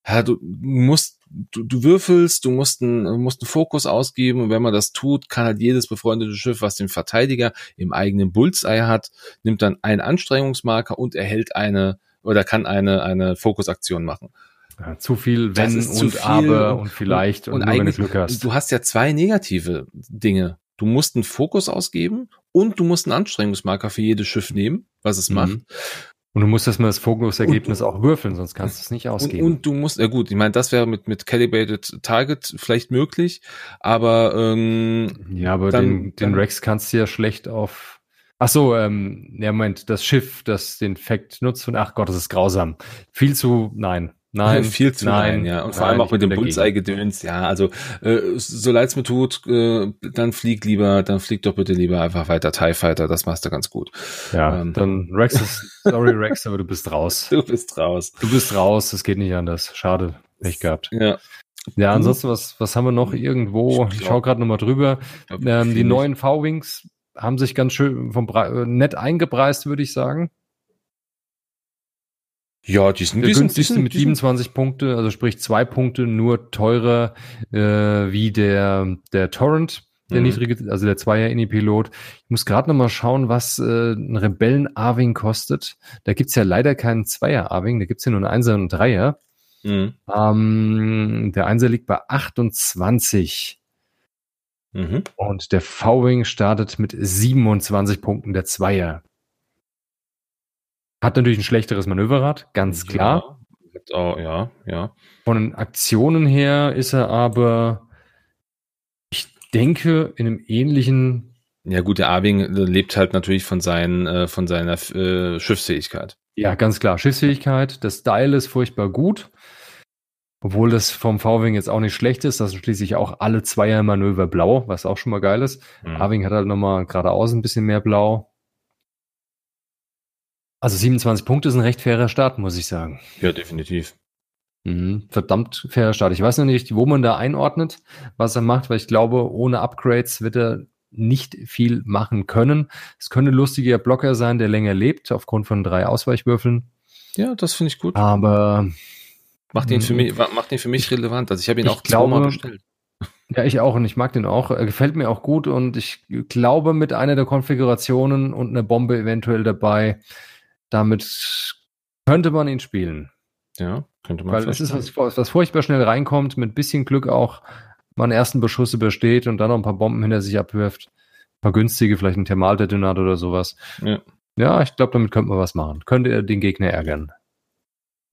Ja, du musst, du, du würfelst, du musst einen, musst einen Fokus ausgeben und wenn man das tut, kann halt jedes befreundete Schiff, was den Verteidiger im eigenen Bullseye hat, nimmt dann einen Anstrengungsmarker und erhält eine oder kann eine eine Fokusaktion machen. Ja, zu viel wenn ist zu und viel aber und- und vielleicht und, und du eigentlich- Glück hast. Du hast ja zwei negative Dinge. Du musst einen Fokus ausgeben und du musst einen Anstrengungsmarker für jedes Schiff nehmen, was es Mhm. macht. Und du musst erstmal das Fokusergebnis Und- auch würfeln, sonst kannst du es nicht Und, ausgeben. und du musst, ja gut, ich meine, das wäre mit, mit Calibrated Target vielleicht möglich, aber ähm, ja, aber dann- den, den dann- Rex kannst du ja schlecht auf. Ach so, ähm, ja, Moment, das Schiff, das den Fact nutzt und ach Gott, das ist grausam. Viel zu, nein, nein, [laughs] viel zu nein, nein, ja. Und vor nein, allem auch mit dem. Bullseye-Gedöns, ja. Also äh, so leid's mir tut, äh, dann flieg lieber, dann flieg doch bitte lieber einfach weiter TIE Fighter, das machst du ganz gut. Ja, Ähm. dann Rex ist, sorry Rex, aber du bist raus. [laughs] Du bist raus. Du bist raus, das geht nicht anders. Schade, Pech gehabt. Ja. Ja, Gut. ansonsten, was, was haben wir noch irgendwo? Ich Ich schaue gerade nochmal drüber. Ähm, die neuen V-Wings haben sich ganz schön vom Pre äh, nett eingepreist, würde ich sagen. Ja, die sind, die sind, die sind, mit die sind 27 Punkte, also sprich zwei Punkte nur teurer äh, wie der, der Torrent, der Mhm. niedrige, also der Zweier-Ini-Pilot. Ich muss gerade nochmal schauen, was äh, ein Rebellen-Arwing kostet. Da gibt's ja leider keinen Zweier-Arwing, da gibt's ja nur einen Einser und einen Dreier. Mhm. Ähm, der Einser liegt bei 28. Mhm. Und der V-Wing startet mit 27 Punkten, der Zweier. Hat natürlich ein schlechteres Manöverrad, ganz klar. Ja, oh, ja, ja. Von den Aktionen her ist er aber, ich denke, in einem ähnlichen. Ja, gut, der A-Wing lebt halt natürlich von, seinen, äh, von seiner äh, Schiffsfähigkeit. Ja, ganz klar. Schiffsfähigkeit. Das Style ist furchtbar gut. Obwohl das vom V-Wing jetzt auch nicht schlecht ist, das sind schließlich auch alle Zweier-Manöver blau, was auch schon mal geil ist. Mhm. A-Wing hat halt nochmal geradeaus ein bisschen mehr blau. Also 27 Punkte ist ein recht fairer Start, muss ich sagen. Ja, definitiv. Mhm, verdammt fairer Start. Ich weiß noch nicht, wo man da einordnet, was er macht, weil ich glaube, ohne Upgrades wird er nicht viel machen können. Es könnte ein lustiger Blocker sein, der länger lebt, aufgrund von drei Ausweichwürfeln. Ja, das finde ich gut. Aber Macht ihn für mhm. mich, macht ihn für mich relevant. Also ich habe ihn ich auch glaube, zweimal bestellt. Ja, ich auch und ich mag den auch. Er gefällt mir auch gut und ich glaube mit einer der Konfigurationen und einer Bombe eventuell dabei, damit könnte man ihn spielen. Ja, könnte man. Weil es ist was, was furchtbar schnell reinkommt, mit bisschen Glück auch man ersten Beschuss übersteht und dann noch ein paar Bomben hinter sich abwirft. Ein paar günstige, vielleicht ein Thermaldetonator oder sowas. Ja. Ja, ich glaube, damit könnte man was machen. Könnte er den Gegner ärgern.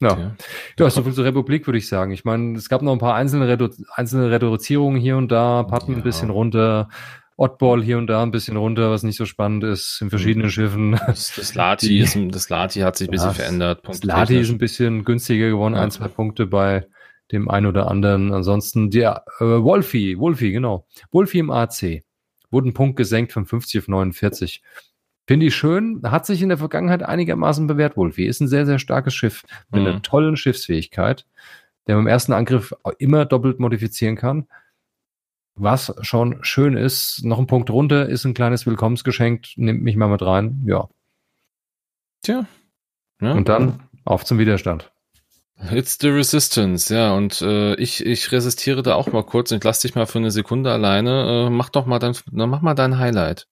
Ja, ja, ja so viel zur Republik, würde ich sagen. Ich meine, es gab noch ein paar einzelne, Redu einzelne Reduzierungen hier und da, Patten ja. ein bisschen runter, Oddball hier und da ein bisschen runter, was nicht so spannend ist, in verschiedenen mhm. Schiffen. Das, das Lati, ist, das Lati hat sich ein bisschen ja, verändert. Das Lati ist ein bisschen günstiger geworden, ein, zwei Punkte bei dem einen oder anderen. Ansonsten, der äh, Wolfie, Wolfie, genau. Wolfie im AC. Wurde ein Punkt gesenkt von 50 auf 49. Finde ich schön. Hat sich in der Vergangenheit einigermaßen bewährt, Wolfie. Ist ein sehr, sehr starkes Schiff mit mhm. einer tollen Schiffsfähigkeit, der beim ersten Angriff immer doppelt modifizieren kann. Was schon schön ist, noch ein Punkt runter, ist ein kleines Willkommensgeschenk, nimmt mich mal mit rein. Ja. Tja. Ja. Und dann auf zum Widerstand. It's the Resistance, ja, und äh, ich, ich resistiere da auch mal kurz und lass dich mal für eine Sekunde alleine. Äh, mach doch mal dein, mach mal dein Highlight.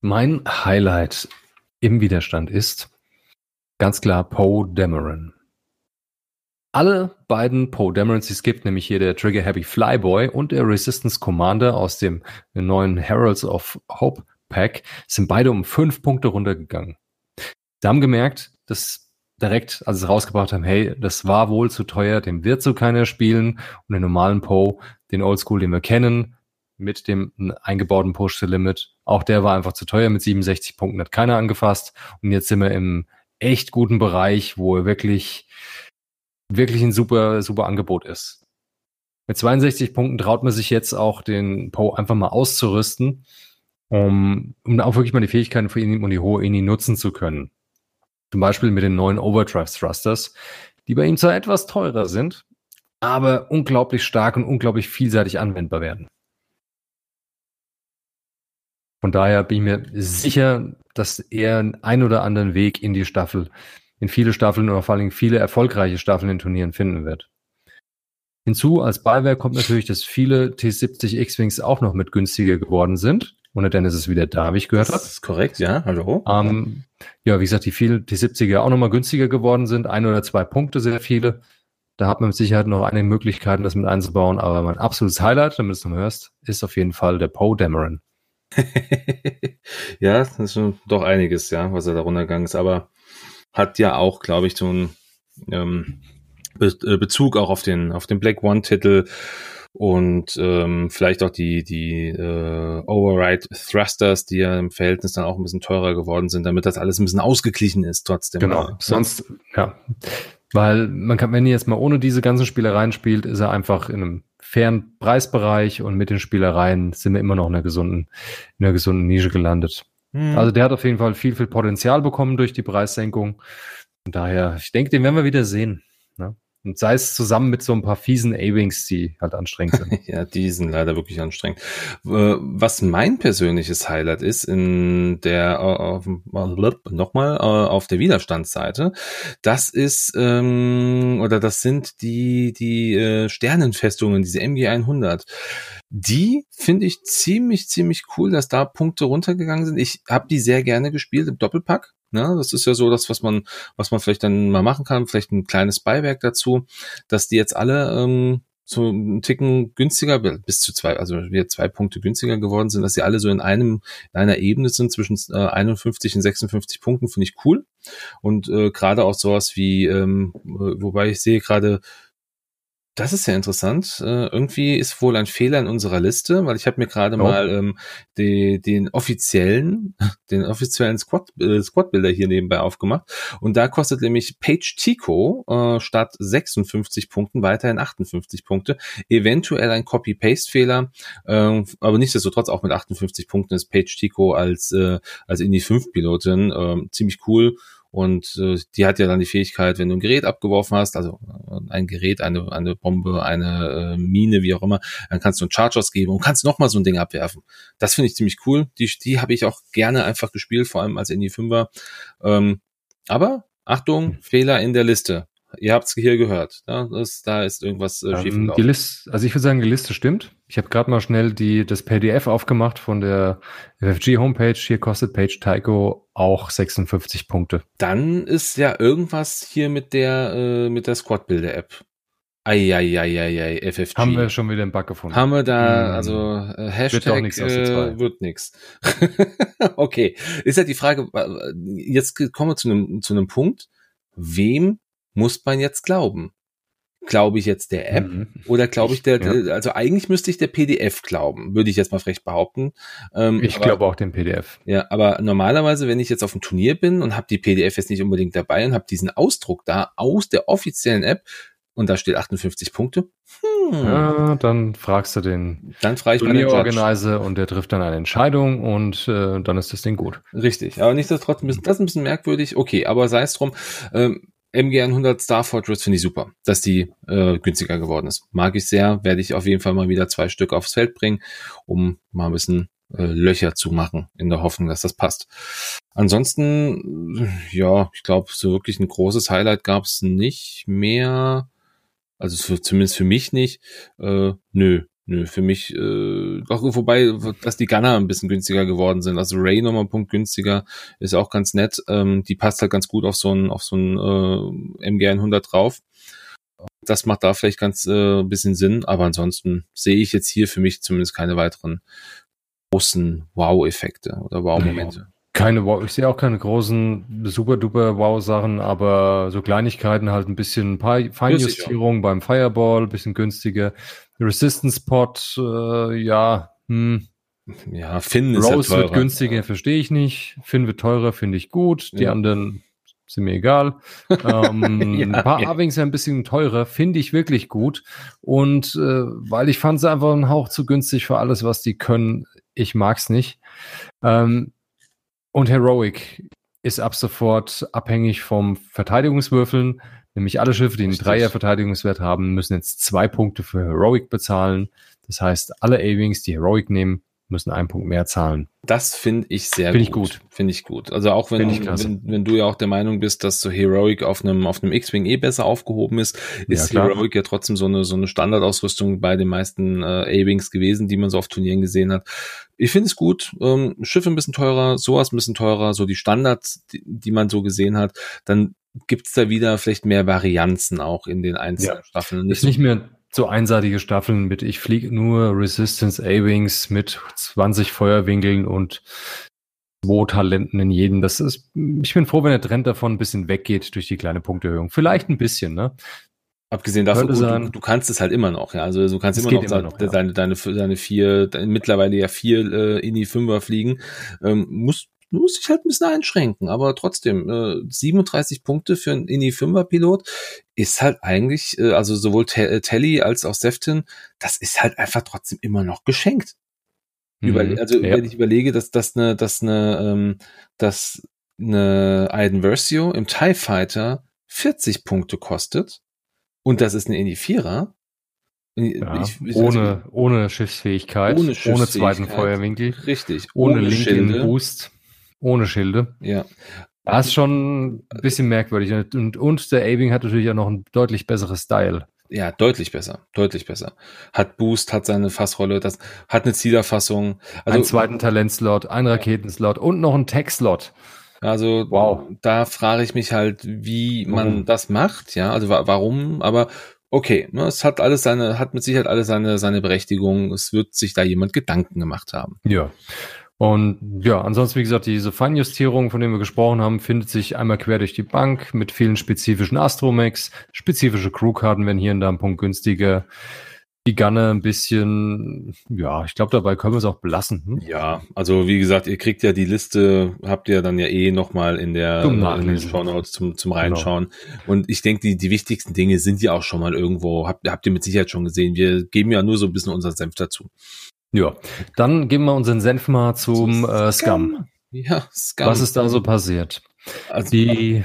Mein Highlight im Widerstand ist ganz klar Poe Dameron. Alle beiden Poe Damerons, die es gibt, nämlich hier der Trigger Happy Flyboy und der Resistance Commander aus dem neuen Heralds of Hope Pack, sind beide um fünf Punkte runtergegangen. Sie haben gemerkt, dass direkt, als sie rausgebracht haben, hey, das war wohl zu teuer, dem wird so keiner spielen und den normalen Poe, den Oldschool, den wir kennen, mit dem eingebauten Push-to-Limit. Auch der war einfach zu teuer mit 67 Punkten, hat keiner angefasst. Und jetzt sind wir im echt guten Bereich, wo er wirklich, wirklich ein super, super Angebot ist. Mit 62 Punkten traut man sich jetzt auch den Poe einfach mal auszurüsten, um, um auch wirklich mal die Fähigkeiten für ihn und die hohe Ini nutzen zu können. Zum Beispiel mit den neuen Overdrive Thrusters, die bei ihm zwar etwas teurer sind, aber unglaublich stark und unglaublich vielseitig anwendbar werden. Von daher bin ich mir sicher, dass er einen ein oder anderen Weg in die Staffel, in viele Staffeln oder vor allem viele erfolgreiche Staffeln in Turnieren finden wird. Hinzu als Beiwerk kommt natürlich, dass viele T70 X-Wings auch noch mit günstiger geworden sind. Und dann ist es wieder da, wie ich gehört habe. Das ist korrekt, ja. Hallo. Ähm, ja, wie gesagt, die viele T70er auch nochmal günstiger geworden sind. Ein oder zwei Punkte, sehr viele. Da hat man mit Sicherheit noch einige Möglichkeiten, das mit einzubauen. Aber mein absolutes Highlight, damit du es noch hörst, ist auf jeden Fall der Poe Dameron. [laughs] ja, das ist schon doch einiges, ja, was er da runtergegangen ist, aber hat ja auch, glaube ich, so einen ähm, Be äh, Bezug auch auf den, auf den Black One-Titel und ähm, vielleicht auch die, die äh, Override Thrusters, die ja im Verhältnis dann auch ein bisschen teurer geworden sind, damit das alles ein bisschen ausgeglichen ist trotzdem. Genau, sonst, ja. Weil man kann, wenn ihr jetzt mal ohne diese ganzen Spielereien spielt, ist er einfach in einem fairen Preisbereich und mit den Spielereien sind wir immer noch in einer gesunden, in einer gesunden Nische gelandet. Hm. Also der hat auf jeden Fall viel, viel Potenzial bekommen durch die Preissenkung. Von daher, ich denke, den werden wir wieder sehen. Ne? Und sei es zusammen mit so ein paar fiesen A-Wings, die halt anstrengend sind. [laughs] ja, die sind leider wirklich anstrengend. Äh, was mein persönliches Highlight ist, in der, äh, nochmal, äh, auf der Widerstandsseite, das ist, ähm, oder das sind die, die Sternenfestungen, diese MG 100. Die finde ich ziemlich, ziemlich cool, dass da Punkte runtergegangen sind. Ich habe die sehr gerne gespielt im Doppelpack Ja, das ist ja so das, was man, was man vielleicht dann mal machen kann, vielleicht ein kleines Beiwerk dazu, dass die jetzt alle ähm, so einen Ticken günstiger, bis zu zwei, also wir zwei Punkte günstiger geworden sind, dass sie alle so in einem, in einer Ebene sind zwischen äh, 51 und 56 Punkten, finde ich cool. Und äh, gerade auch sowas wie, ähm, wobei ich sehe gerade das ist ja interessant. Äh, irgendwie ist wohl ein Fehler in unserer Liste, weil ich habe mir gerade oh. mal ähm, die, den offiziellen, [laughs] den offiziellen Squad, äh, Squad-Bilder hier nebenbei aufgemacht. Und da kostet nämlich Page Tico äh, statt 56 Punkten weiterhin 58 Punkte. Eventuell ein Copy-Paste-Fehler, äh, aber nichtsdestotrotz auch mit 58 Punkten ist Page Tico als, äh, als Indie 5-Pilotin äh, ziemlich cool und äh, die hat ja dann die Fähigkeit, wenn du ein Gerät abgeworfen hast, also äh, ein Gerät, eine, eine Bombe, eine äh, Mine, wie auch immer, dann kannst du einen Chargers geben und kannst nochmal so ein Ding abwerfen. Das finde ich ziemlich cool. Die, die habe ich auch gerne einfach gespielt, vor allem als Indie 5er. Ähm, aber Achtung, hm. Fehler in der Liste. Ihr habt es hier gehört. Ja, das, da ist irgendwas äh, schief ähm, die Liste, Also ich würde sagen, die Liste stimmt. Ich habe gerade mal schnell die, das PDF aufgemacht von der FFG Homepage. Hier kostet Page Tycho auch 56 Punkte. Dann ist ja irgendwas hier mit der, äh, mit der Squad Builder App. Eieieiei, FFG. Haben wir schon wieder einen Bug gefunden. Haben wir da, hm. also äh, Hashtag wird, nix äh, wird nix. okay, ist ja die Frage, jetzt kommen wir zu einem zu einem Punkt, wem muss man jetzt glauben? Glaube ich jetzt der App mhm. oder glaube ich der, ja. also eigentlich müsste ich der PDF glauben, würde ich jetzt mal frech behaupten. Ähm, ich glaube auch den PDF. Ja, aber normalerweise, wenn ich jetzt auf dem Turnier bin und habe die PDF jetzt nicht unbedingt dabei und habe diesen Ausdruck da aus der offiziellen App, und da steht 58 Punkte. Hm. Ja, dann fragst du den dann frage ich Turnierorganizer und der trifft dann eine Entscheidung und äh, dann ist das Ding gut. Richtig, aber nichtsdestotrotz, das ist ein bisschen merkwürdig. Okay, aber sei es drum. Ähm, MG 100 Star Fortress finde ich super, dass die äh, günstiger geworden ist. Mag ich sehr, werde ich auf jeden Fall mal wieder zwei Stück aufs Feld bringen, um mal ein bisschen äh, Löcher zu machen, in der Hoffnung, dass das passt. Ansonsten, ja, ich glaube, so wirklich ein großes Highlight gab es nicht mehr. Also für, zumindest für mich nicht. Äh, nö, Nö, für mich, äh, auch wobei, dass die Gunner ein bisschen günstiger geworden sind. Also Ray nochmal Punkt günstiger, ist auch ganz nett. Ähm, die passt halt ganz gut auf so ein, auf so ein äh, MG 100 drauf. Das macht da vielleicht ganz äh, bisschen Sinn, aber ansonsten sehe ich jetzt hier für mich zumindest keine weiteren großen Wow-Effekte oder Wow-Momente. Keine Wow, ich sehe auch keine großen super duper Wow-Sachen, aber so Kleinigkeiten halt ein bisschen ein paar Feinjustierungen beim Fireball, bisschen günstiger. Resistance Pot, äh, ja, hm. Ja, Finn ist Rose ja teurer. wird günstiger, verstehe ich nicht. Finn wird teurer, finde ich gut. Die ja. anderen sind mir egal. [laughs] ähm, ja, ein paar ja. Arwings ein bisschen teurer, finde ich wirklich gut. Und äh, weil ich fand sie einfach einen Hauch zu günstig für alles, was die können. Ich mag's nicht. Ähm, und Heroic ist ab sofort abhängig vom Verteidigungswürfeln. Nämlich alle Schiffe, die einen Dreier-Verteidigungswert haben, müssen jetzt zwei Punkte für Heroic bezahlen. Das heißt, alle A-Wings, die Heroic nehmen, müssen einen Punkt mehr zahlen. Das finde ich sehr find gut. Ich gut. Finde ich gut. Also auch wenn, wenn, wenn, du ja auch der Meinung bist, dass so Heroic auf einem, auf einem X-Wing eh besser aufgehoben ist, ist ja, Heroic ja trotzdem so eine, so eine Standardausrüstung bei den meisten äh, A-Wings gewesen, die man so auf Turnieren gesehen hat. Ich finde es gut. Ähm, Schiffe ein bisschen teurer, sowas ein bisschen teurer, so die Standards, die, die man so gesehen hat. Dann gibt's da wieder vielleicht mehr Varianzen auch in den einzelnen ja. Staffeln. Nicht ist nicht mehr so einseitige Staffeln mit ich fliege nur Resistance A-Wings mit 20 Feuerwinkeln und zwei Talenten in jedem. Das ist, ich bin froh, wenn der Trend davon ein bisschen weggeht durch die kleine Punkterhöhung. Vielleicht ein bisschen, ne? Abgesehen davon, du, du, kannst es halt immer noch, ja. Also du kannst immer noch, immer noch, deine, ja. deine, deine vier, deine, mittlerweile ja vier äh, in die Fünfer fliegen. Ähm, musst du musst dich halt ein bisschen einschränken, aber trotzdem, äh, 37 Punkte für einen Indie 5er Pilot ist halt eigentlich, äh, also sowohl äh, Telly als auch Sefton, das ist halt einfach trotzdem immer noch geschenkt. Über, mhm, also ja. wenn ich überlege, dass das eine, dass eine, ähm, dass eine Aiden Versio im TIE Fighter 40 Punkte kostet und das ist eine Indie 4er, ja, ich, ich, ohne, ohne Schiffsfähigkeit, ohne, Schiffsfähigkeit, ohne zweiten Feuerwinkel, richtig, ohne, ohne Link in Boost. Ohne Schilde. Ja. Das ist schon ein bisschen merkwürdig. Und, und der Aving hat natürlich auch noch ein deutlich besseres Style. Ja, deutlich besser, deutlich besser. Hat Boost, hat seine Fassrolle, das hat eine Zielerfassung. Also, einen zweiten Talentslot, einen Raketenslot und noch einen Tech-Slot. Also wow. da frage ich mich halt, wie man warum? das macht, ja, also wa warum, aber okay, ne, es hat alles seine, hat mit Sicherheit alles seine, seine Berechtigung. Es wird sich da jemand Gedanken gemacht haben. Ja. Und ja, ansonsten, wie gesagt, diese Feinjustierung, von denen wir gesprochen haben, findet sich einmal quer durch die Bank mit vielen spezifischen Astromex. Spezifische Crewkarten werden hier und da ein Punkt günstiger die Gunne ein bisschen, ja, ich glaube, dabei können wir es auch belassen. Hm? Ja, also wie gesagt, ihr kriegt ja die Liste, habt ihr dann ja eh nochmal in der zum in den Show Notes zum, zum genau. Reinschauen. Genau. Und ich denke, die, die wichtigsten Dinge sind ja auch schon mal irgendwo, habt, habt ihr mit Sicherheit schon gesehen. Wir geben ja nur so ein bisschen unseren Senf dazu. Ja, dann geben wir unseren Senf mal zum äh, Scum. Ja, Scum. Was ist da so passiert? Also, die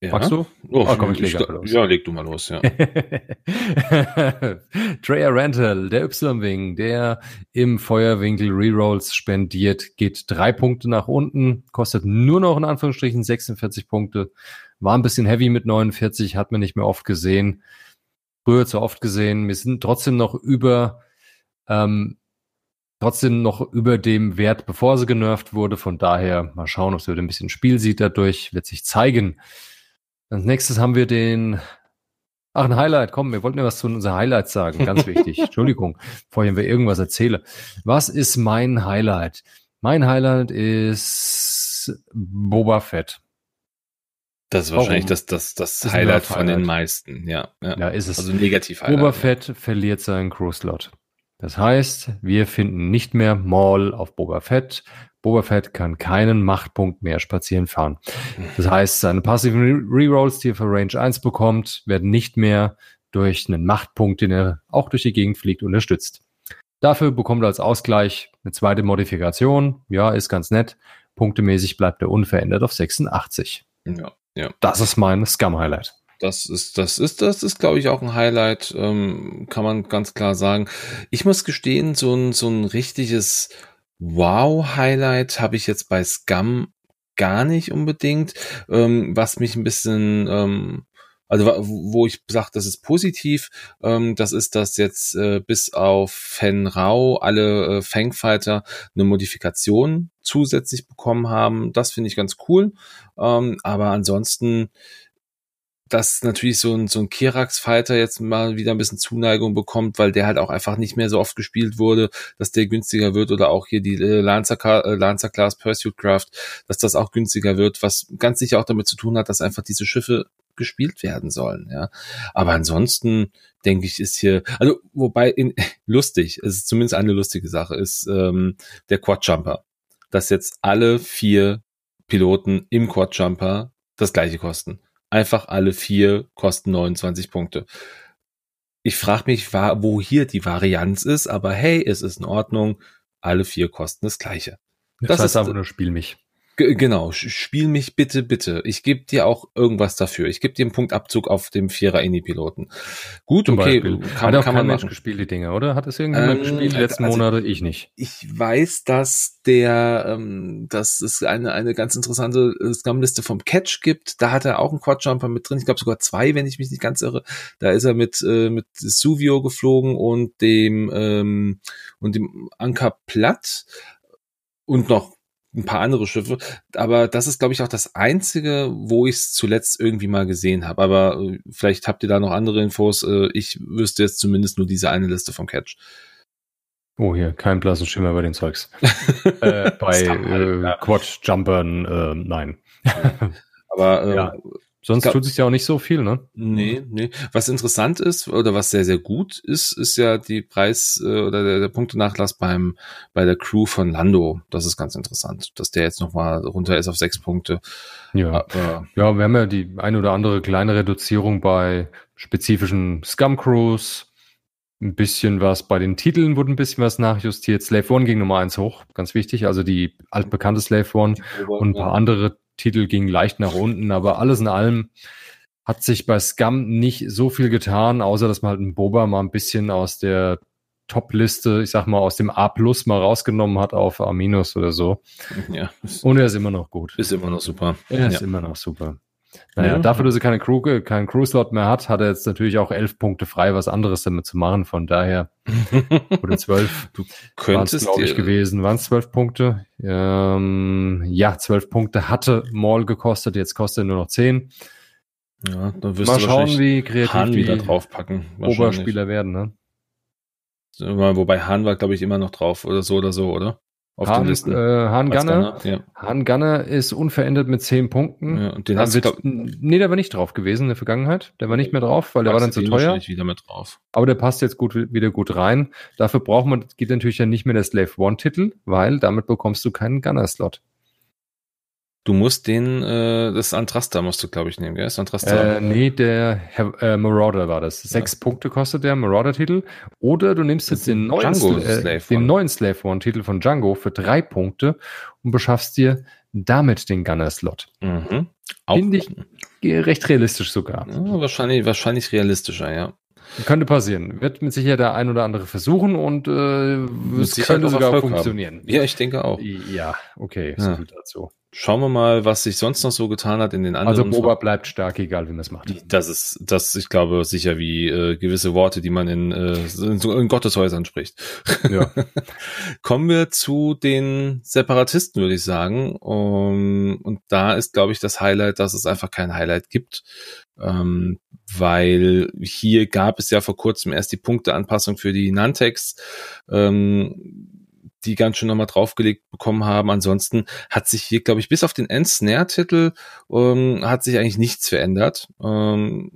ja. Magst du? Oh, oh komm, ich leg los. Ja, leg du mal los, ja. [laughs] Treya Rental, der Y-Wing, der im Feuerwinkel Rerolls spendiert, geht drei Punkte nach unten, kostet nur noch in Anführungsstrichen 46 Punkte. War ein bisschen heavy mit 49, hat man nicht mehr oft gesehen. Früher zu oft gesehen. Wir sind trotzdem noch über, ähm, trotzdem noch über dem Wert, bevor sie genervt wurde. Von daher mal schauen, ob sie wieder ein bisschen Spiel sieht dadurch, wird sich zeigen. Als nächstes haben wir den. Ach, ein Highlight. Komm, wir wollten ja was zu unseren Highlights sagen. Ganz [laughs] wichtig. Entschuldigung, bevor ich mir irgendwas erzähle. Was ist mein Highlight? Mein Highlight ist Boba Fett. Das ist wahrscheinlich das, das, das, das Highlight von den meisten, ja, ja. Ja, ist es. Also negativ Highlight. Boba Fett verliert seinen Crew-Slot. Das heißt, wir finden nicht mehr Maul auf Boba Fett. Boba Fett kann keinen Machtpunkt mehr spazieren fahren. Das heißt, seine passiven Rerolls, die er für Range 1 bekommt, werden nicht mehr durch einen Machtpunkt, den er auch durch die Gegend fliegt, unterstützt. Dafür bekommt er als Ausgleich eine zweite Modifikation. Ja, ist ganz nett. Punktemäßig bleibt er unverändert auf 86. Ja, ja. Das ist mein Scum-Highlight. Das ist, das ist, das ist, glaube ich, auch ein Highlight, ähm, kann man ganz klar sagen. Ich muss gestehen, so ein, so ein richtiges Wow-Highlight habe ich jetzt bei Scum gar nicht unbedingt. Ähm, was mich ein bisschen, ähm, also wo ich sage, das ist positiv, ähm, das ist, dass jetzt äh, bis auf Fen Rao alle äh, Fangfighter eine Modifikation zusätzlich bekommen haben. Das finde ich ganz cool. Ähm, aber ansonsten dass natürlich so ein, so ein Kirax-Fighter jetzt mal wieder ein bisschen Zuneigung bekommt, weil der halt auch einfach nicht mehr so oft gespielt wurde, dass der günstiger wird oder auch hier die äh, Lancer, äh, Lancer Class Pursuit Craft, dass das auch günstiger wird, was ganz sicher auch damit zu tun hat, dass einfach diese Schiffe gespielt werden sollen, ja. Aber ansonsten denke ich, ist hier, also wobei in, [laughs] lustig, es ist zumindest eine lustige Sache, ist ähm, der Quad Jumper, dass jetzt alle vier Piloten im Quad Jumper das gleiche kosten. Einfach alle vier kosten 29 Punkte. Ich frage mich, wo hier die Varianz ist, aber hey, es ist in Ordnung. Alle vier kosten das gleiche. Das, das heißt ist aber nur Spiel mich genau, spiel mich bitte, bitte. Ich gebe dir auch irgendwas dafür. Ich gebe dir einen Punktabzug auf dem Vierer Indie-Piloten. Gut, Zum okay. Beispiel. Kann, Hat auch kann man Mensch gespielt, die Dinge, oder? Hat es irgendjemand ähm, gespielt die letzten also, Monate? Ich nicht. Ich weiß, dass der, ähm, dass es eine, eine ganz interessante Scum-Liste vom Catch gibt. Da hat er auch einen Quadjumper mit drin. Ich glaube sogar zwei, wenn ich mich nicht ganz irre. Da ist er mit, äh, mit Suvio geflogen und dem, ähm, und dem Anker Platt und noch ein paar andere Schiffe. Aber das ist, glaube ich, auch das Einzige, wo ich es zuletzt irgendwie mal gesehen habe. Aber äh, vielleicht habt ihr da noch andere Infos. Äh, ich wüsste jetzt zumindest nur diese eine Liste vom Catch. Oh, hier, kein blassen Schimmer bei den Zeugs. [laughs] äh, bei äh, ja. Quad-Jumpern, äh, nein. Aber äh, ja. Sonst glaub, tut sich ja auch nicht so viel, ne? Nee, nee. Was interessant ist oder was sehr, sehr gut ist, ist ja die Preis- äh, oder der, der Punktenachlass beim, bei der Crew von Lando. Das ist ganz interessant, dass der jetzt nochmal runter ist auf sechs Punkte. Ja. Aber, ja, wir haben ja die ein oder andere kleine Reduzierung bei spezifischen Scum-Crews. Ein bisschen was bei den Titeln wurde ein bisschen was nachjustiert. Slave One ging Nummer eins hoch, ganz wichtig. Also die altbekannte Slave One und ein paar andere Titel ging leicht nach unten, aber alles in allem hat sich bei Scum nicht so viel getan, außer dass man halt einen Boba mal ein bisschen aus der Top-Liste, ich sag mal, aus dem A plus mal rausgenommen hat auf A minus oder so. Ja. Und er ist immer noch gut. Ist immer noch super. Er ist ja. immer noch super. Naja, Ja. dafür, dass er keine Crew, keinen Crew-Slot mehr hat, hat er jetzt natürlich auch elf Punkte frei, was anderes damit zu machen. Von daher, [laughs] oder zwölf, du könntest glaube ich, gewesen. Waren es zwölf Punkte? Ähm, ja, zwölf Punkte hatte Maul gekostet, jetzt kostet er nur noch zehn. Ja, dann wirst Mal du schauen, wie kreativ Hahn wieder draufpacken. Oberspieler werden. Ne? Wobei Hahn war, glaube ich, immer noch drauf oder so oder so, oder? Auf den Hahn, Listen. äh, Als Gunner, Ja. Hahn Gunner ist unverändert mit zehn Punkten. ja. Und den du, wird, glaub, nee, der war nicht drauf gewesen in der Vergangenheit. Der war nicht mehr drauf, weil der war dann zu teuer. wieder mit drauf. Aber der passt jetzt gut, wieder gut rein. Dafür braucht man, geht natürlich dann nicht mehr der Slave One Titel, weil damit bekommst du keinen Gunner Slot. Du musst den, äh, das Antrasta musst du, glaube ich, nehmen, gell? Das Antrasta. Äh, nee, der äh, Marauder war das. Sechs Punkte kostet der Marauder Titel. Oder du nimmst jetzt den neuen, Sla- äh, den neuen Slave One Titel von Django für drei Punkte und beschaffst dir damit den Gunner Slot. mhm. Auch, Finde ich recht realistisch sogar. ja, wahrscheinlich, wahrscheinlich realistischer, ja. Könnte passieren. Wird mit Sicherheit der ein oder andere versuchen und äh, es könnte sogar Erfolg haben. funktionieren. Ja, ich denke auch. Ja, okay, Ja. so viel dazu. Schauen wir mal, was sich sonst noch so getan hat in den Also anderen. Boba bleibt stark, egal wie man es macht. das ist, das, ich glaube, sicher wie äh, gewisse Worte, die man in, äh, in, in Gotteshäusern spricht. Ja. [laughs] Kommen wir zu den Separatisten, würde ich sagen. Um, und da ist, glaube ich, das Highlight, dass es einfach kein Highlight gibt. Ähm, weil hier gab es ja vor kurzem erst die Punkteanpassung für die Nantex, ähm, die ganz schön nochmal draufgelegt bekommen haben. Ansonsten hat sich hier, glaube ich, bis auf den End-Snare-Titel ähm, hat sich eigentlich nichts verändert. Ähm,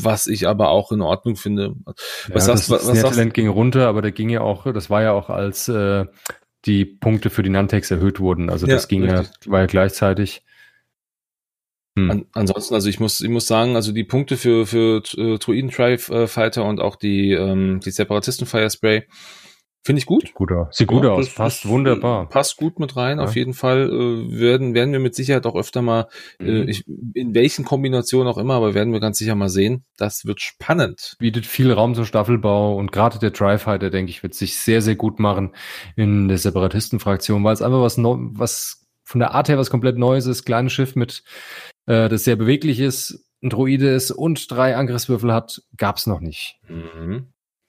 was ich aber auch in Ordnung finde. Was ja, sagst- das was- was ging runter, aber der ging ja auch, das war ja auch als äh, die Punkte für die Nantex erhöht wurden. Also Ja, das ging ja, richtig. war ja gleichzeitig. Hm. An, ansonsten, also ich muss, ich muss sagen, also die Punkte für, für äh, Druiden Tribe äh, Fighter und auch die, ähm, die Separatisten Fire Spray finde ich gut. Gut aus. Sieht gut Ja, aus, passt ist, wunderbar. äh, Passt gut mit rein, Ja. auf jeden Fall. Äh, werden, werden wir mit Sicherheit auch öfter mal, äh, Mhm. ich, in welchen Kombinationen auch immer, aber werden wir ganz sicher mal sehen. Das wird spannend. Bietet viel Raum zum Staffelbau und gerade der Tri-Fighter, denke ich, wird sich sehr, sehr gut machen in der Separatistenfraktion, weil es einfach was, neu, was von der Art her was komplett Neues ist. Kleines Schiff mit, äh, das sehr beweglich ist, ein Droide ist und drei Angriffswürfel hat, gab's noch nicht. Mhm.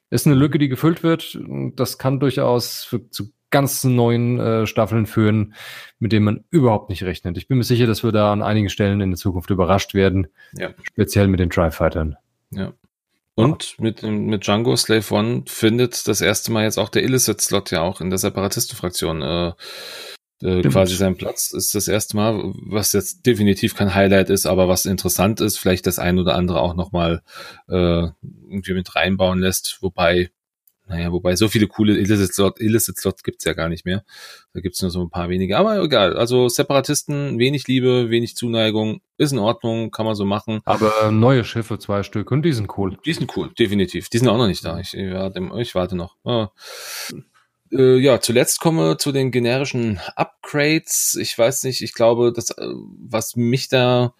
Ist eine Lücke, die gefüllt wird. Das kann durchaus für, zu ganz neuen äh, Staffeln führen, mit denen man überhaupt nicht rechnet. Ich bin mir sicher, dass wir da an einigen Stellen in der Zukunft überrascht werden. Ja. Speziell mit den Tri-Fightern. Ja. Und mit, dem- mit Django Slave One findet das erste Mal jetzt auch der Illicit-Slot ja auch in der Separatistenfraktion äh, äh, quasi seinen Platz. Ist das erste Mal, was jetzt definitiv kein Highlight ist, aber was interessant ist, vielleicht das ein oder andere auch nochmal äh, irgendwie mit reinbauen lässt. Wobei, naja, wobei so viele coole Illicit-Slot Illicit -Slot gibt's ja gar nicht mehr. Da gibt's nur so ein paar wenige. Aber egal. Also Separatisten, wenig Liebe, wenig Zuneigung, ist in Ordnung, kann man so machen. Aber neue Schiffe, zwei Stück, und die sind cool. Die sind cool, definitiv. Die sind auch noch nicht da. Ich, ich, warte, ich warte noch. Ah. Äh, ja, zuletzt komme zu den generischen Upgrades. Ich weiß nicht, ich glaube, das, äh, was mich da.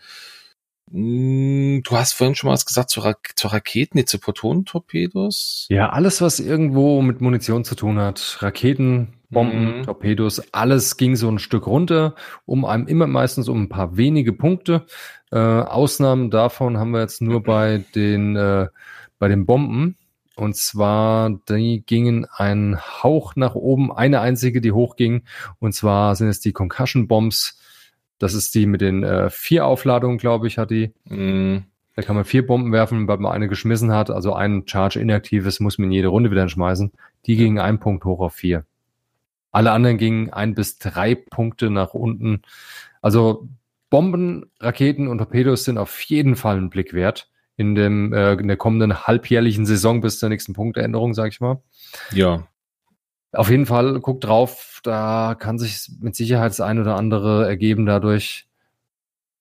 Mh, du hast vorhin schon mal was gesagt zu, Ra zu Raketen, nee, zu Protonentorpedos. Ja, alles, was irgendwo mit Munition zu tun hat, Raketen, Bomben, Mhm. Torpedos, alles ging so ein Stück runter, um einem immer meistens um ein paar wenige Punkte. Äh, Ausnahmen davon haben wir jetzt nur [laughs] bei den, äh, bei den Bomben. Und zwar, die gingen einen Hauch nach oben, eine einzige, die hochging. Und zwar sind es die Concussion Bombs. Das ist die mit den äh, vier Aufladungen, glaube ich, hat die. Mh, Da kann man vier Bomben werfen, weil man eine geschmissen hat. Also ein Charge inaktives muss man in jede Runde wieder schmeißen. Die gingen ein Punkt hoch auf vier. Alle anderen gingen ein bis drei Punkte nach unten. Also Bomben, Raketen und Torpedos sind auf jeden Fall einen Blick wert in dem äh, in der kommenden halbjährlichen Saison bis zur nächsten Punktänderung, sag ich mal. ja, Auf jeden Fall guckt drauf, da kann sich mit Sicherheit das ein oder andere ergeben dadurch.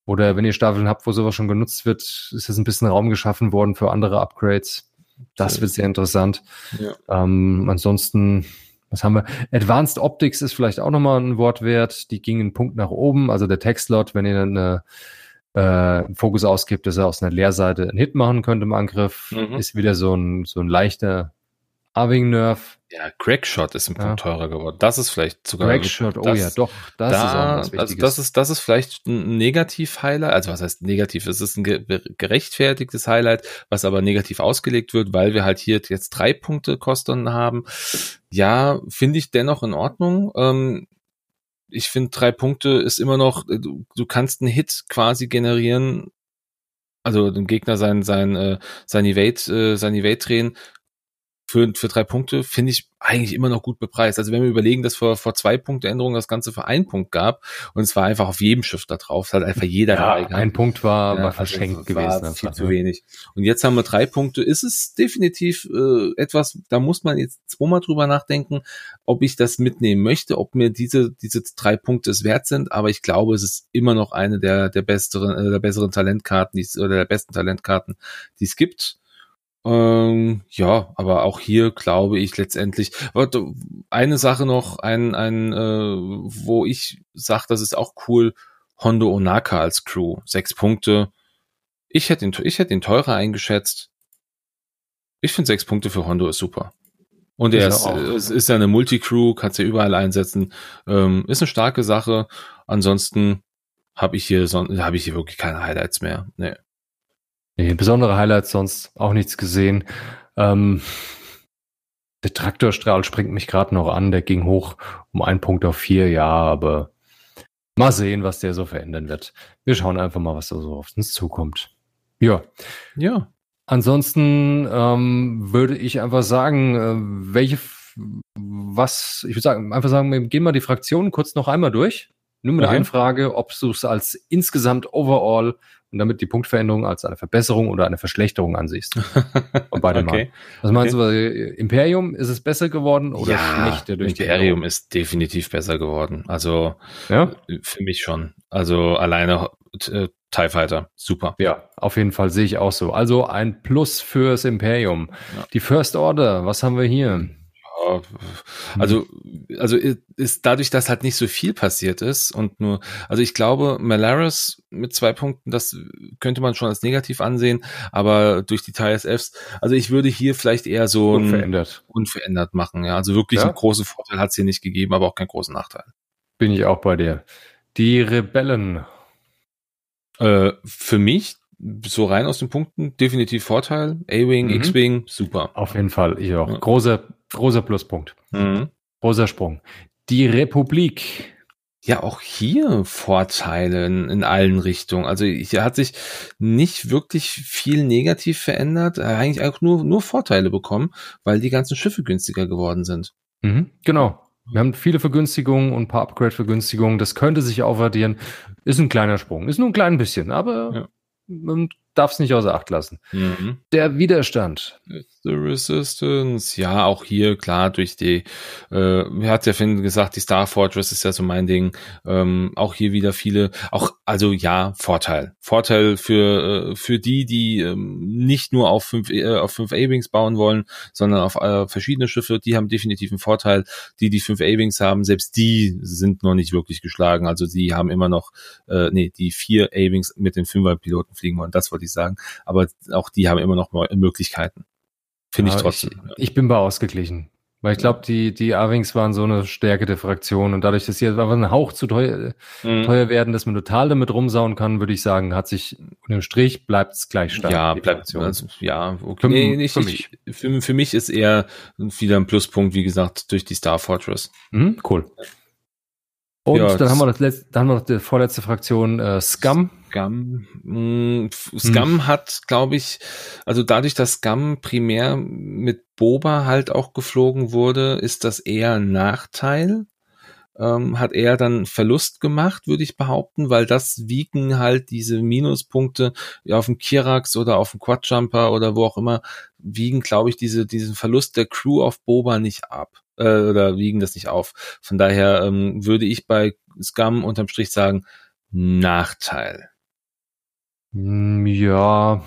Oder wenn ihr Staffeln habt, wo sowas schon genutzt wird, ist jetzt ein bisschen Raum geschaffen worden für andere Upgrades. Das wird sehr interessant. ja. Ähm, ansonsten, was haben wir? Advanced Optics ist vielleicht auch nochmal ein Wort wert. Die gingen einen Punkt nach oben. Also der Textlot, wenn ihr dann eine, äh, Fokus ausgibt, dass er aus einer Leerseite einen Hit machen könnte im Angriff, Mhm. ist wieder so ein, so ein leichter Arving Nerf. Ja, Crackshot ist ein Punkt ja. teurer geworden. Das ist vielleicht sogar. Crackshot, oh ja, doch. Das da, ist auch was Wichtiges. Also das ist, das ist vielleicht ein Negativ-Highlight. Also was heißt negativ? Es ist ein gerechtfertigtes Highlight, was aber negativ ausgelegt wird, weil wir halt hier jetzt drei Punkte Kosten haben. Ja, finde ich dennoch in Ordnung. Ähm, ich finde, drei Punkte ist immer noch, äh, du, du kannst einen Hit quasi generieren, also dem Gegner sein, sein, äh, sein Evade, äh, sein Evade drehen, für, für drei Punkte finde ich eigentlich immer noch gut bepreist. Also wenn wir überlegen, dass vor, vor zwei Punkte Änderungen das Ganze für einen Punkt gab und es war einfach auf jedem Schiff da drauf, es hat einfach jeder ja, dabei gehabt. Ein Punkt war, ja, war also verschenkt also gewesen. War viel zu wenig. Und jetzt haben wir drei Punkte. Ist es definitiv äh, etwas, da muss man jetzt zweimal drüber nachdenken, ob ich das mitnehmen möchte, ob mir diese, diese drei Punkte es wert sind. Aber ich glaube, es ist immer noch eine der, der besseren, äh, der besseren Talentkarten, die oder der besten Talentkarten, die es gibt. Ähm, ja, aber auch hier glaube ich letztendlich. Eine Sache noch, ein, ein äh, wo ich sage, das ist auch cool, Hondo Onaka als Crew. Sechs Punkte. Ich hätte ihn, ich hätte ihn teurer eingeschätzt. Ich finde sechs Punkte für Hondo ist super. Und er ist, es ist ja eine Multicrew, kannst ja überall einsetzen. Ähm, ist eine starke Sache. Ansonsten habe ich hier, habe ich hier wirklich keine Highlights mehr. Nee. Nee, besondere Highlights sonst auch nichts gesehen. Ähm, der Traktorstrahl springt mich gerade noch an, der ging hoch um einen Punkt auf vier, ja, aber mal sehen, was der so verändern wird. Wir schauen einfach mal, was da so auf uns zukommt. Ja. Ja. Ansonsten ähm, würde ich einfach sagen, äh, welche, was, ich würde sagen, einfach sagen, wir gehen mal die Fraktionen kurz noch einmal durch. Nur mit okay. der Frage, ob du es als insgesamt overall und damit die Punktveränderung als eine Verbesserung oder eine Verschlechterung ansiehst. Und beide [laughs] okay. mal. Was meinst okay. du, Imperium, ist es besser geworden oder ja, schlechter durch Imperium ist definitiv besser geworden. Also ja? für mich schon. Also alleine äh, TIE Fighter, super. Ja, auf jeden Fall sehe ich auch so. Also ein Plus fürs Imperium. Ja. Die First Order, was haben wir hier? Also, also ist dadurch, dass halt nicht so viel passiert ist und nur, also ich glaube, Malaris mit zwei Punkten, das könnte man schon als negativ ansehen, aber durch die TSFs, also ich würde hier vielleicht eher so unverändert, unverändert machen, ja, also wirklich ja? einen großen Vorteil hat es hier nicht gegeben, aber auch keinen großen Nachteil. Bin ich auch bei dir. Die Rebellen. Äh, für mich so rein aus den Punkten definitiv Vorteil. A-Wing, mhm. X-Wing, super. Auf jeden Fall, ich auch. Ja. Großer, großer Pluspunkt. Mhm. Großer Sprung. Die Republik. Ja, auch hier Vorteile in, allen Richtungen. Also hier hat sich nicht wirklich viel negativ verändert, eigentlich auch nur, nur Vorteile bekommen, weil die ganzen Schiffe günstiger geworden sind. Mhm, genau. Wir haben viele Vergünstigungen und ein paar Upgrade-Vergünstigungen. Das könnte sich aufaddieren. Ist ein kleiner Sprung. Ist nur ein klein bisschen, aber ja man darf es nicht außer Acht lassen. Mhm. Der Widerstand. The Resistance. Ja, auch hier klar durch die, äh, hat ja Finn gesagt, die Star Fortress ist ja so mein Ding. Ähm, auch hier wieder viele, auch also ja Vorteil, Vorteil für äh, für die, die ähm, nicht nur auf fünf äh, auf fünf A-Wings bauen wollen, sondern auf äh, verschiedene Schiffe. Die haben definitiv einen Vorteil. Die, die fünf A-Wings haben, selbst die sind noch nicht wirklich geschlagen. Also die haben immer noch, äh, nee, die vier A-Wings mit den Fünfer-Piloten fliegen wollen. Das wollte ich sagen. Aber auch die haben immer noch Möglichkeiten. Finde ich trotzdem. Ich, ich, bin bei ausgeglichen. Weil ich glaube, die, die Arwings waren so eine Stärke der Fraktion und dadurch, dass sie einfach ein Hauch zu teuer, mhm. teuer werden, dass man total damit rumsauen kann, würde ich sagen, hat sich unter dem Strich bleibt es gleich stark. Ja, bleibt also, ja, okay. Für, nee, nicht, für, mich. Ich, für, für, mich ist eher wieder ein Pluspunkt, wie gesagt, durch die Star Fortress. Mhm, cool. Und ja, dann haben wir das letzte, dann haben wir noch die vorletzte Fraktion äh, Scum. Scum. Mh, Scum hm. hat, glaube ich, also dadurch, dass Scum primär mit Boba halt auch geflogen wurde, ist das eher ein Nachteil. Ähm, hat er dann Verlust gemacht, würde ich behaupten, weil das wiegen halt diese Minuspunkte auf dem Kirax oder auf dem Quadjumper oder wo auch immer, wiegen, glaube ich, diese, diesen Verlust der Crew auf Boba nicht ab äh, oder wiegen das nicht auf. Von daher ähm, würde ich bei Scum unterm Strich sagen, Nachteil. Hm, ja,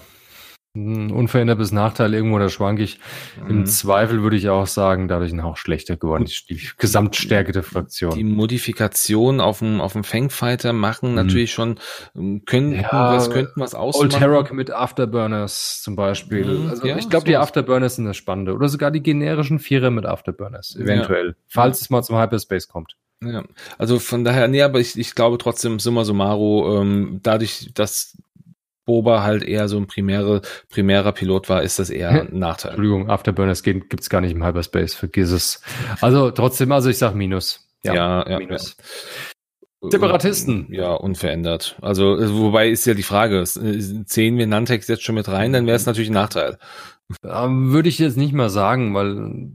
unverändert bis Nachteil irgendwo, da schwank ich. Mhm. Im Zweifel würde ich auch sagen, dadurch ein Hauch schlechter geworden. Die, die Gesamtstärke der Fraktion. Die Modifikation auf dem, auf dem Fangfighter machen mhm. natürlich schon, ähm, können, ja, was könnten was ausmachen. Old Terrock mit Afterburners zum Beispiel. Mhm, also ja, ich glaube, die Afterburners sind das Spannende. Oder sogar die generischen Vierer mit Afterburners, eventuell. Ja. Falls es mal zum Hyperspace kommt. Ja, also von daher, nee, aber ich, ich glaube trotzdem, summa summarum, ähm, dadurch, dass Boba halt eher so ein primäre, primärer Pilot war, ist das eher ein Nachteil. Entschuldigung, Afterburners gibt es gar nicht im Hyperspace, vergiss es. Also trotzdem, also ich sag Minus. Ja, ja, ja Minus. Ja. Separatisten. Ja, unverändert. Also, wobei ist ja die Frage, zählen wir Nantex jetzt schon mit rein, dann wäre es natürlich ein Nachteil. Ähm, würde ich jetzt nicht mal sagen, weil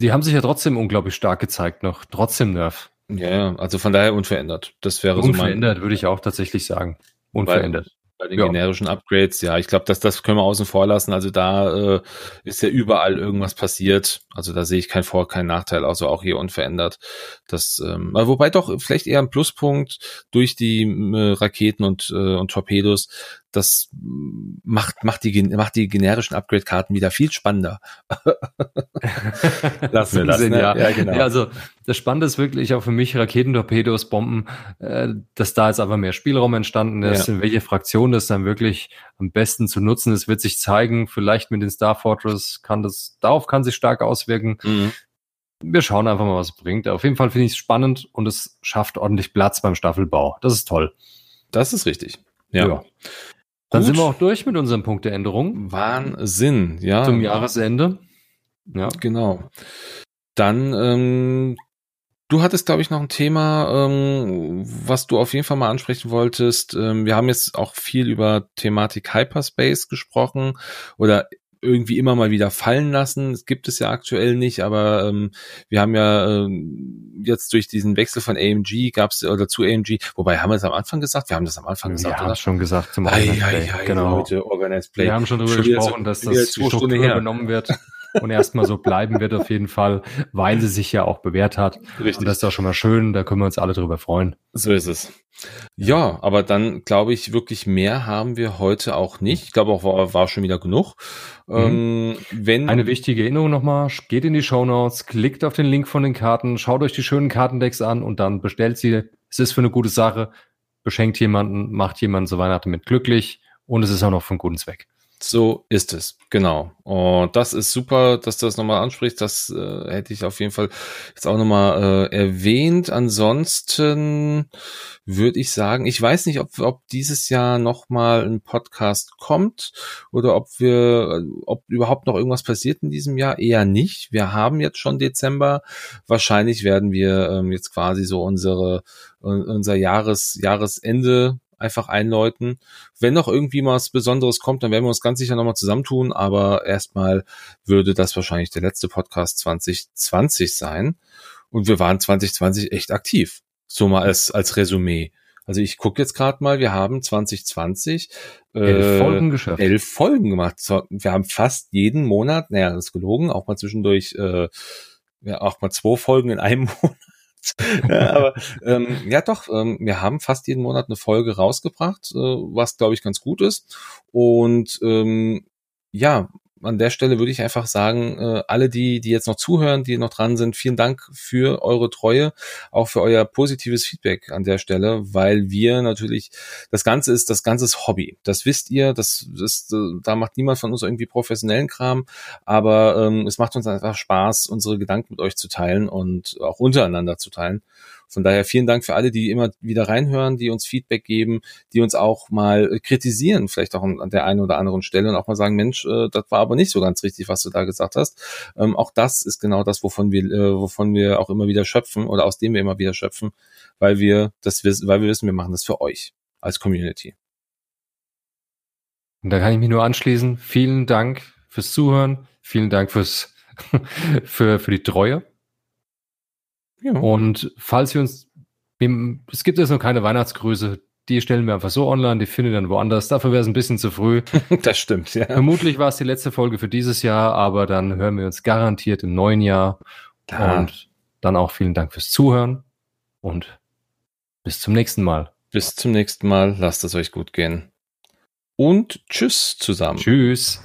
die haben sich ja trotzdem unglaublich stark gezeigt noch. Trotzdem Nerv. Ja, also von daher unverändert. Das wäre unverändert, so mein. Unverändert, würde ich auch tatsächlich sagen. Unverändert. Bei den ja. generischen Upgrades, ja, ich glaube, dass das können wir außen vor lassen. Also da äh, ist ja überall irgendwas passiert. Also da sehe ich keinen Vor-, keinen Nachteil, also auch hier unverändert. Das, ähm, wobei doch vielleicht eher ein Pluspunkt durch die äh, Raketen und, äh, und Torpedos, das macht, macht, die, macht die generischen Upgrade-Karten wieder viel spannender. [laughs] Lassen wir das, ne? ja. Ja, genau. ja, also das Spannende ist wirklich auch für mich Raketen, Torpedos, Bomben, äh, dass da jetzt einfach mehr Spielraum entstanden ist, ja. in welche Fraktion das dann wirklich am besten zu nutzen ist, wird sich zeigen. Vielleicht mit den Star Fortress kann das, darauf kann sich stark auswirken. Mhm. Wir schauen einfach mal, was es bringt. Auf jeden Fall finde ich es spannend und es schafft ordentlich Platz beim Staffelbau. Das ist toll. Das ist richtig. Ja. ja. Dann sind wir auch durch mit unseren Punkteänderungen. Wahnsinn, ja. Zum Jahresende. Ja. Genau. Dann, ähm, du hattest, glaube ich, noch ein Thema, ähm, was du auf jeden Fall mal ansprechen wolltest. Ähm, wir haben jetzt auch viel über Thematik Hyperspace gesprochen oder irgendwie immer mal wieder fallen lassen. Das gibt es ja aktuell nicht, aber ähm, wir haben ja ähm, jetzt durch diesen Wechsel von AMG gab es oder zu AMG, wobei haben wir es am Anfang gesagt? Wir haben das am Anfang gesagt, wir haben es schon gesagt zum Organized Play. Ei, ei, genau. Leute, Organized Play. Wir haben schon darüber gesprochen, dass das die Struktur übernommen wird. Und erstmal so bleiben wird auf jeden Fall, weil sie sich ja auch bewährt hat. Richtig. Und das ist doch schon mal schön, da können wir uns alle drüber freuen. So ist es. Ja, aber dann glaube ich wirklich mehr haben wir heute auch nicht. Ich glaube auch war, war schon wieder genug. Mhm. Ähm, wenn Eine wichtige Erinnerung nochmal, geht in die Show Notes, klickt auf den Link von den Karten, schaut euch die schönen Kartendecks an und dann bestellt sie. Es ist für eine gute Sache, beschenkt jemanden, macht jemanden zu Weihnachten mit glücklich und es ist auch noch für einen guten Zweck. So ist es, genau. Und das ist super, dass du das nochmal ansprichst. Das äh, hätte ich auf jeden Fall jetzt auch nochmal äh, erwähnt. Ansonsten würde ich sagen, ich weiß nicht, ob, ob dieses Jahr nochmal ein Podcast kommt oder ob wir, ob überhaupt noch irgendwas passiert in diesem Jahr. Eher nicht. Wir haben jetzt schon Dezember. Wahrscheinlich werden wir ähm, jetzt quasi so unsere unser Jahres, Jahresende einfach einläuten. Wenn noch irgendwie was Besonderes kommt, dann werden wir uns ganz sicher nochmal zusammentun, aber erstmal würde das wahrscheinlich der letzte Podcast 2020 sein. Und wir waren 2020 echt aktiv. So mal als, als Resümee. Also ich gucke jetzt gerade mal, wir haben 2020 elf äh, Folgen geschafft. Elf Folgen gemacht. Wir haben fast jeden Monat, naja, das ist gelogen, auch mal zwischendurch, äh, ja, auch mal zwei Folgen in einem [laughs] Monat [laughs] ja, aber ähm, ja doch, ähm, wir haben fast jeden Monat eine Folge rausgebracht, äh, was glaube ich ganz gut ist. Und ähm, ja, an der Stelle würde ich einfach sagen, äh, alle die, die jetzt noch zuhören, die noch dran sind, vielen Dank für eure Treue, auch für euer positives Feedback an der Stelle, weil wir natürlich, das Ganze ist, das Ganze ist Hobby. Das wisst ihr, das ist, äh, da macht niemand von uns irgendwie professionellen Kram, aber ähm, es macht uns einfach Spaß, unsere Gedanken mit euch zu teilen und auch untereinander zu teilen. Von daher vielen Dank für alle, die immer wieder reinhören, die uns Feedback geben, die uns auch mal kritisieren, vielleicht auch an der einen oder anderen Stelle und auch mal sagen, Mensch, äh, das war aber nicht so ganz richtig, was du da gesagt hast. Ähm, auch das ist genau das, wovon wir, äh, wovon wir auch immer wieder schöpfen oder aus dem wir immer wieder schöpfen, weil wir das wissen, weil wir wissen, wir machen das für euch als Community. Und da kann ich mich nur anschließen. Vielen Dank fürs Zuhören. Vielen Dank fürs, [laughs] für, für die Treue. Ja. Und falls wir uns, es gibt jetzt noch keine Weihnachtsgrüße, die stellen wir einfach so online, die findet dann woanders. Dafür wäre es ein bisschen zu früh. [laughs] das stimmt, ja. Vermutlich war es die letzte Folge für dieses Jahr, aber dann hören wir uns garantiert im neuen Jahr. Ja. Und dann auch vielen Dank fürs Zuhören und bis zum nächsten Mal. Bis zum nächsten Mal. Lasst es euch gut gehen. und tschüss zusammen. Tschüss.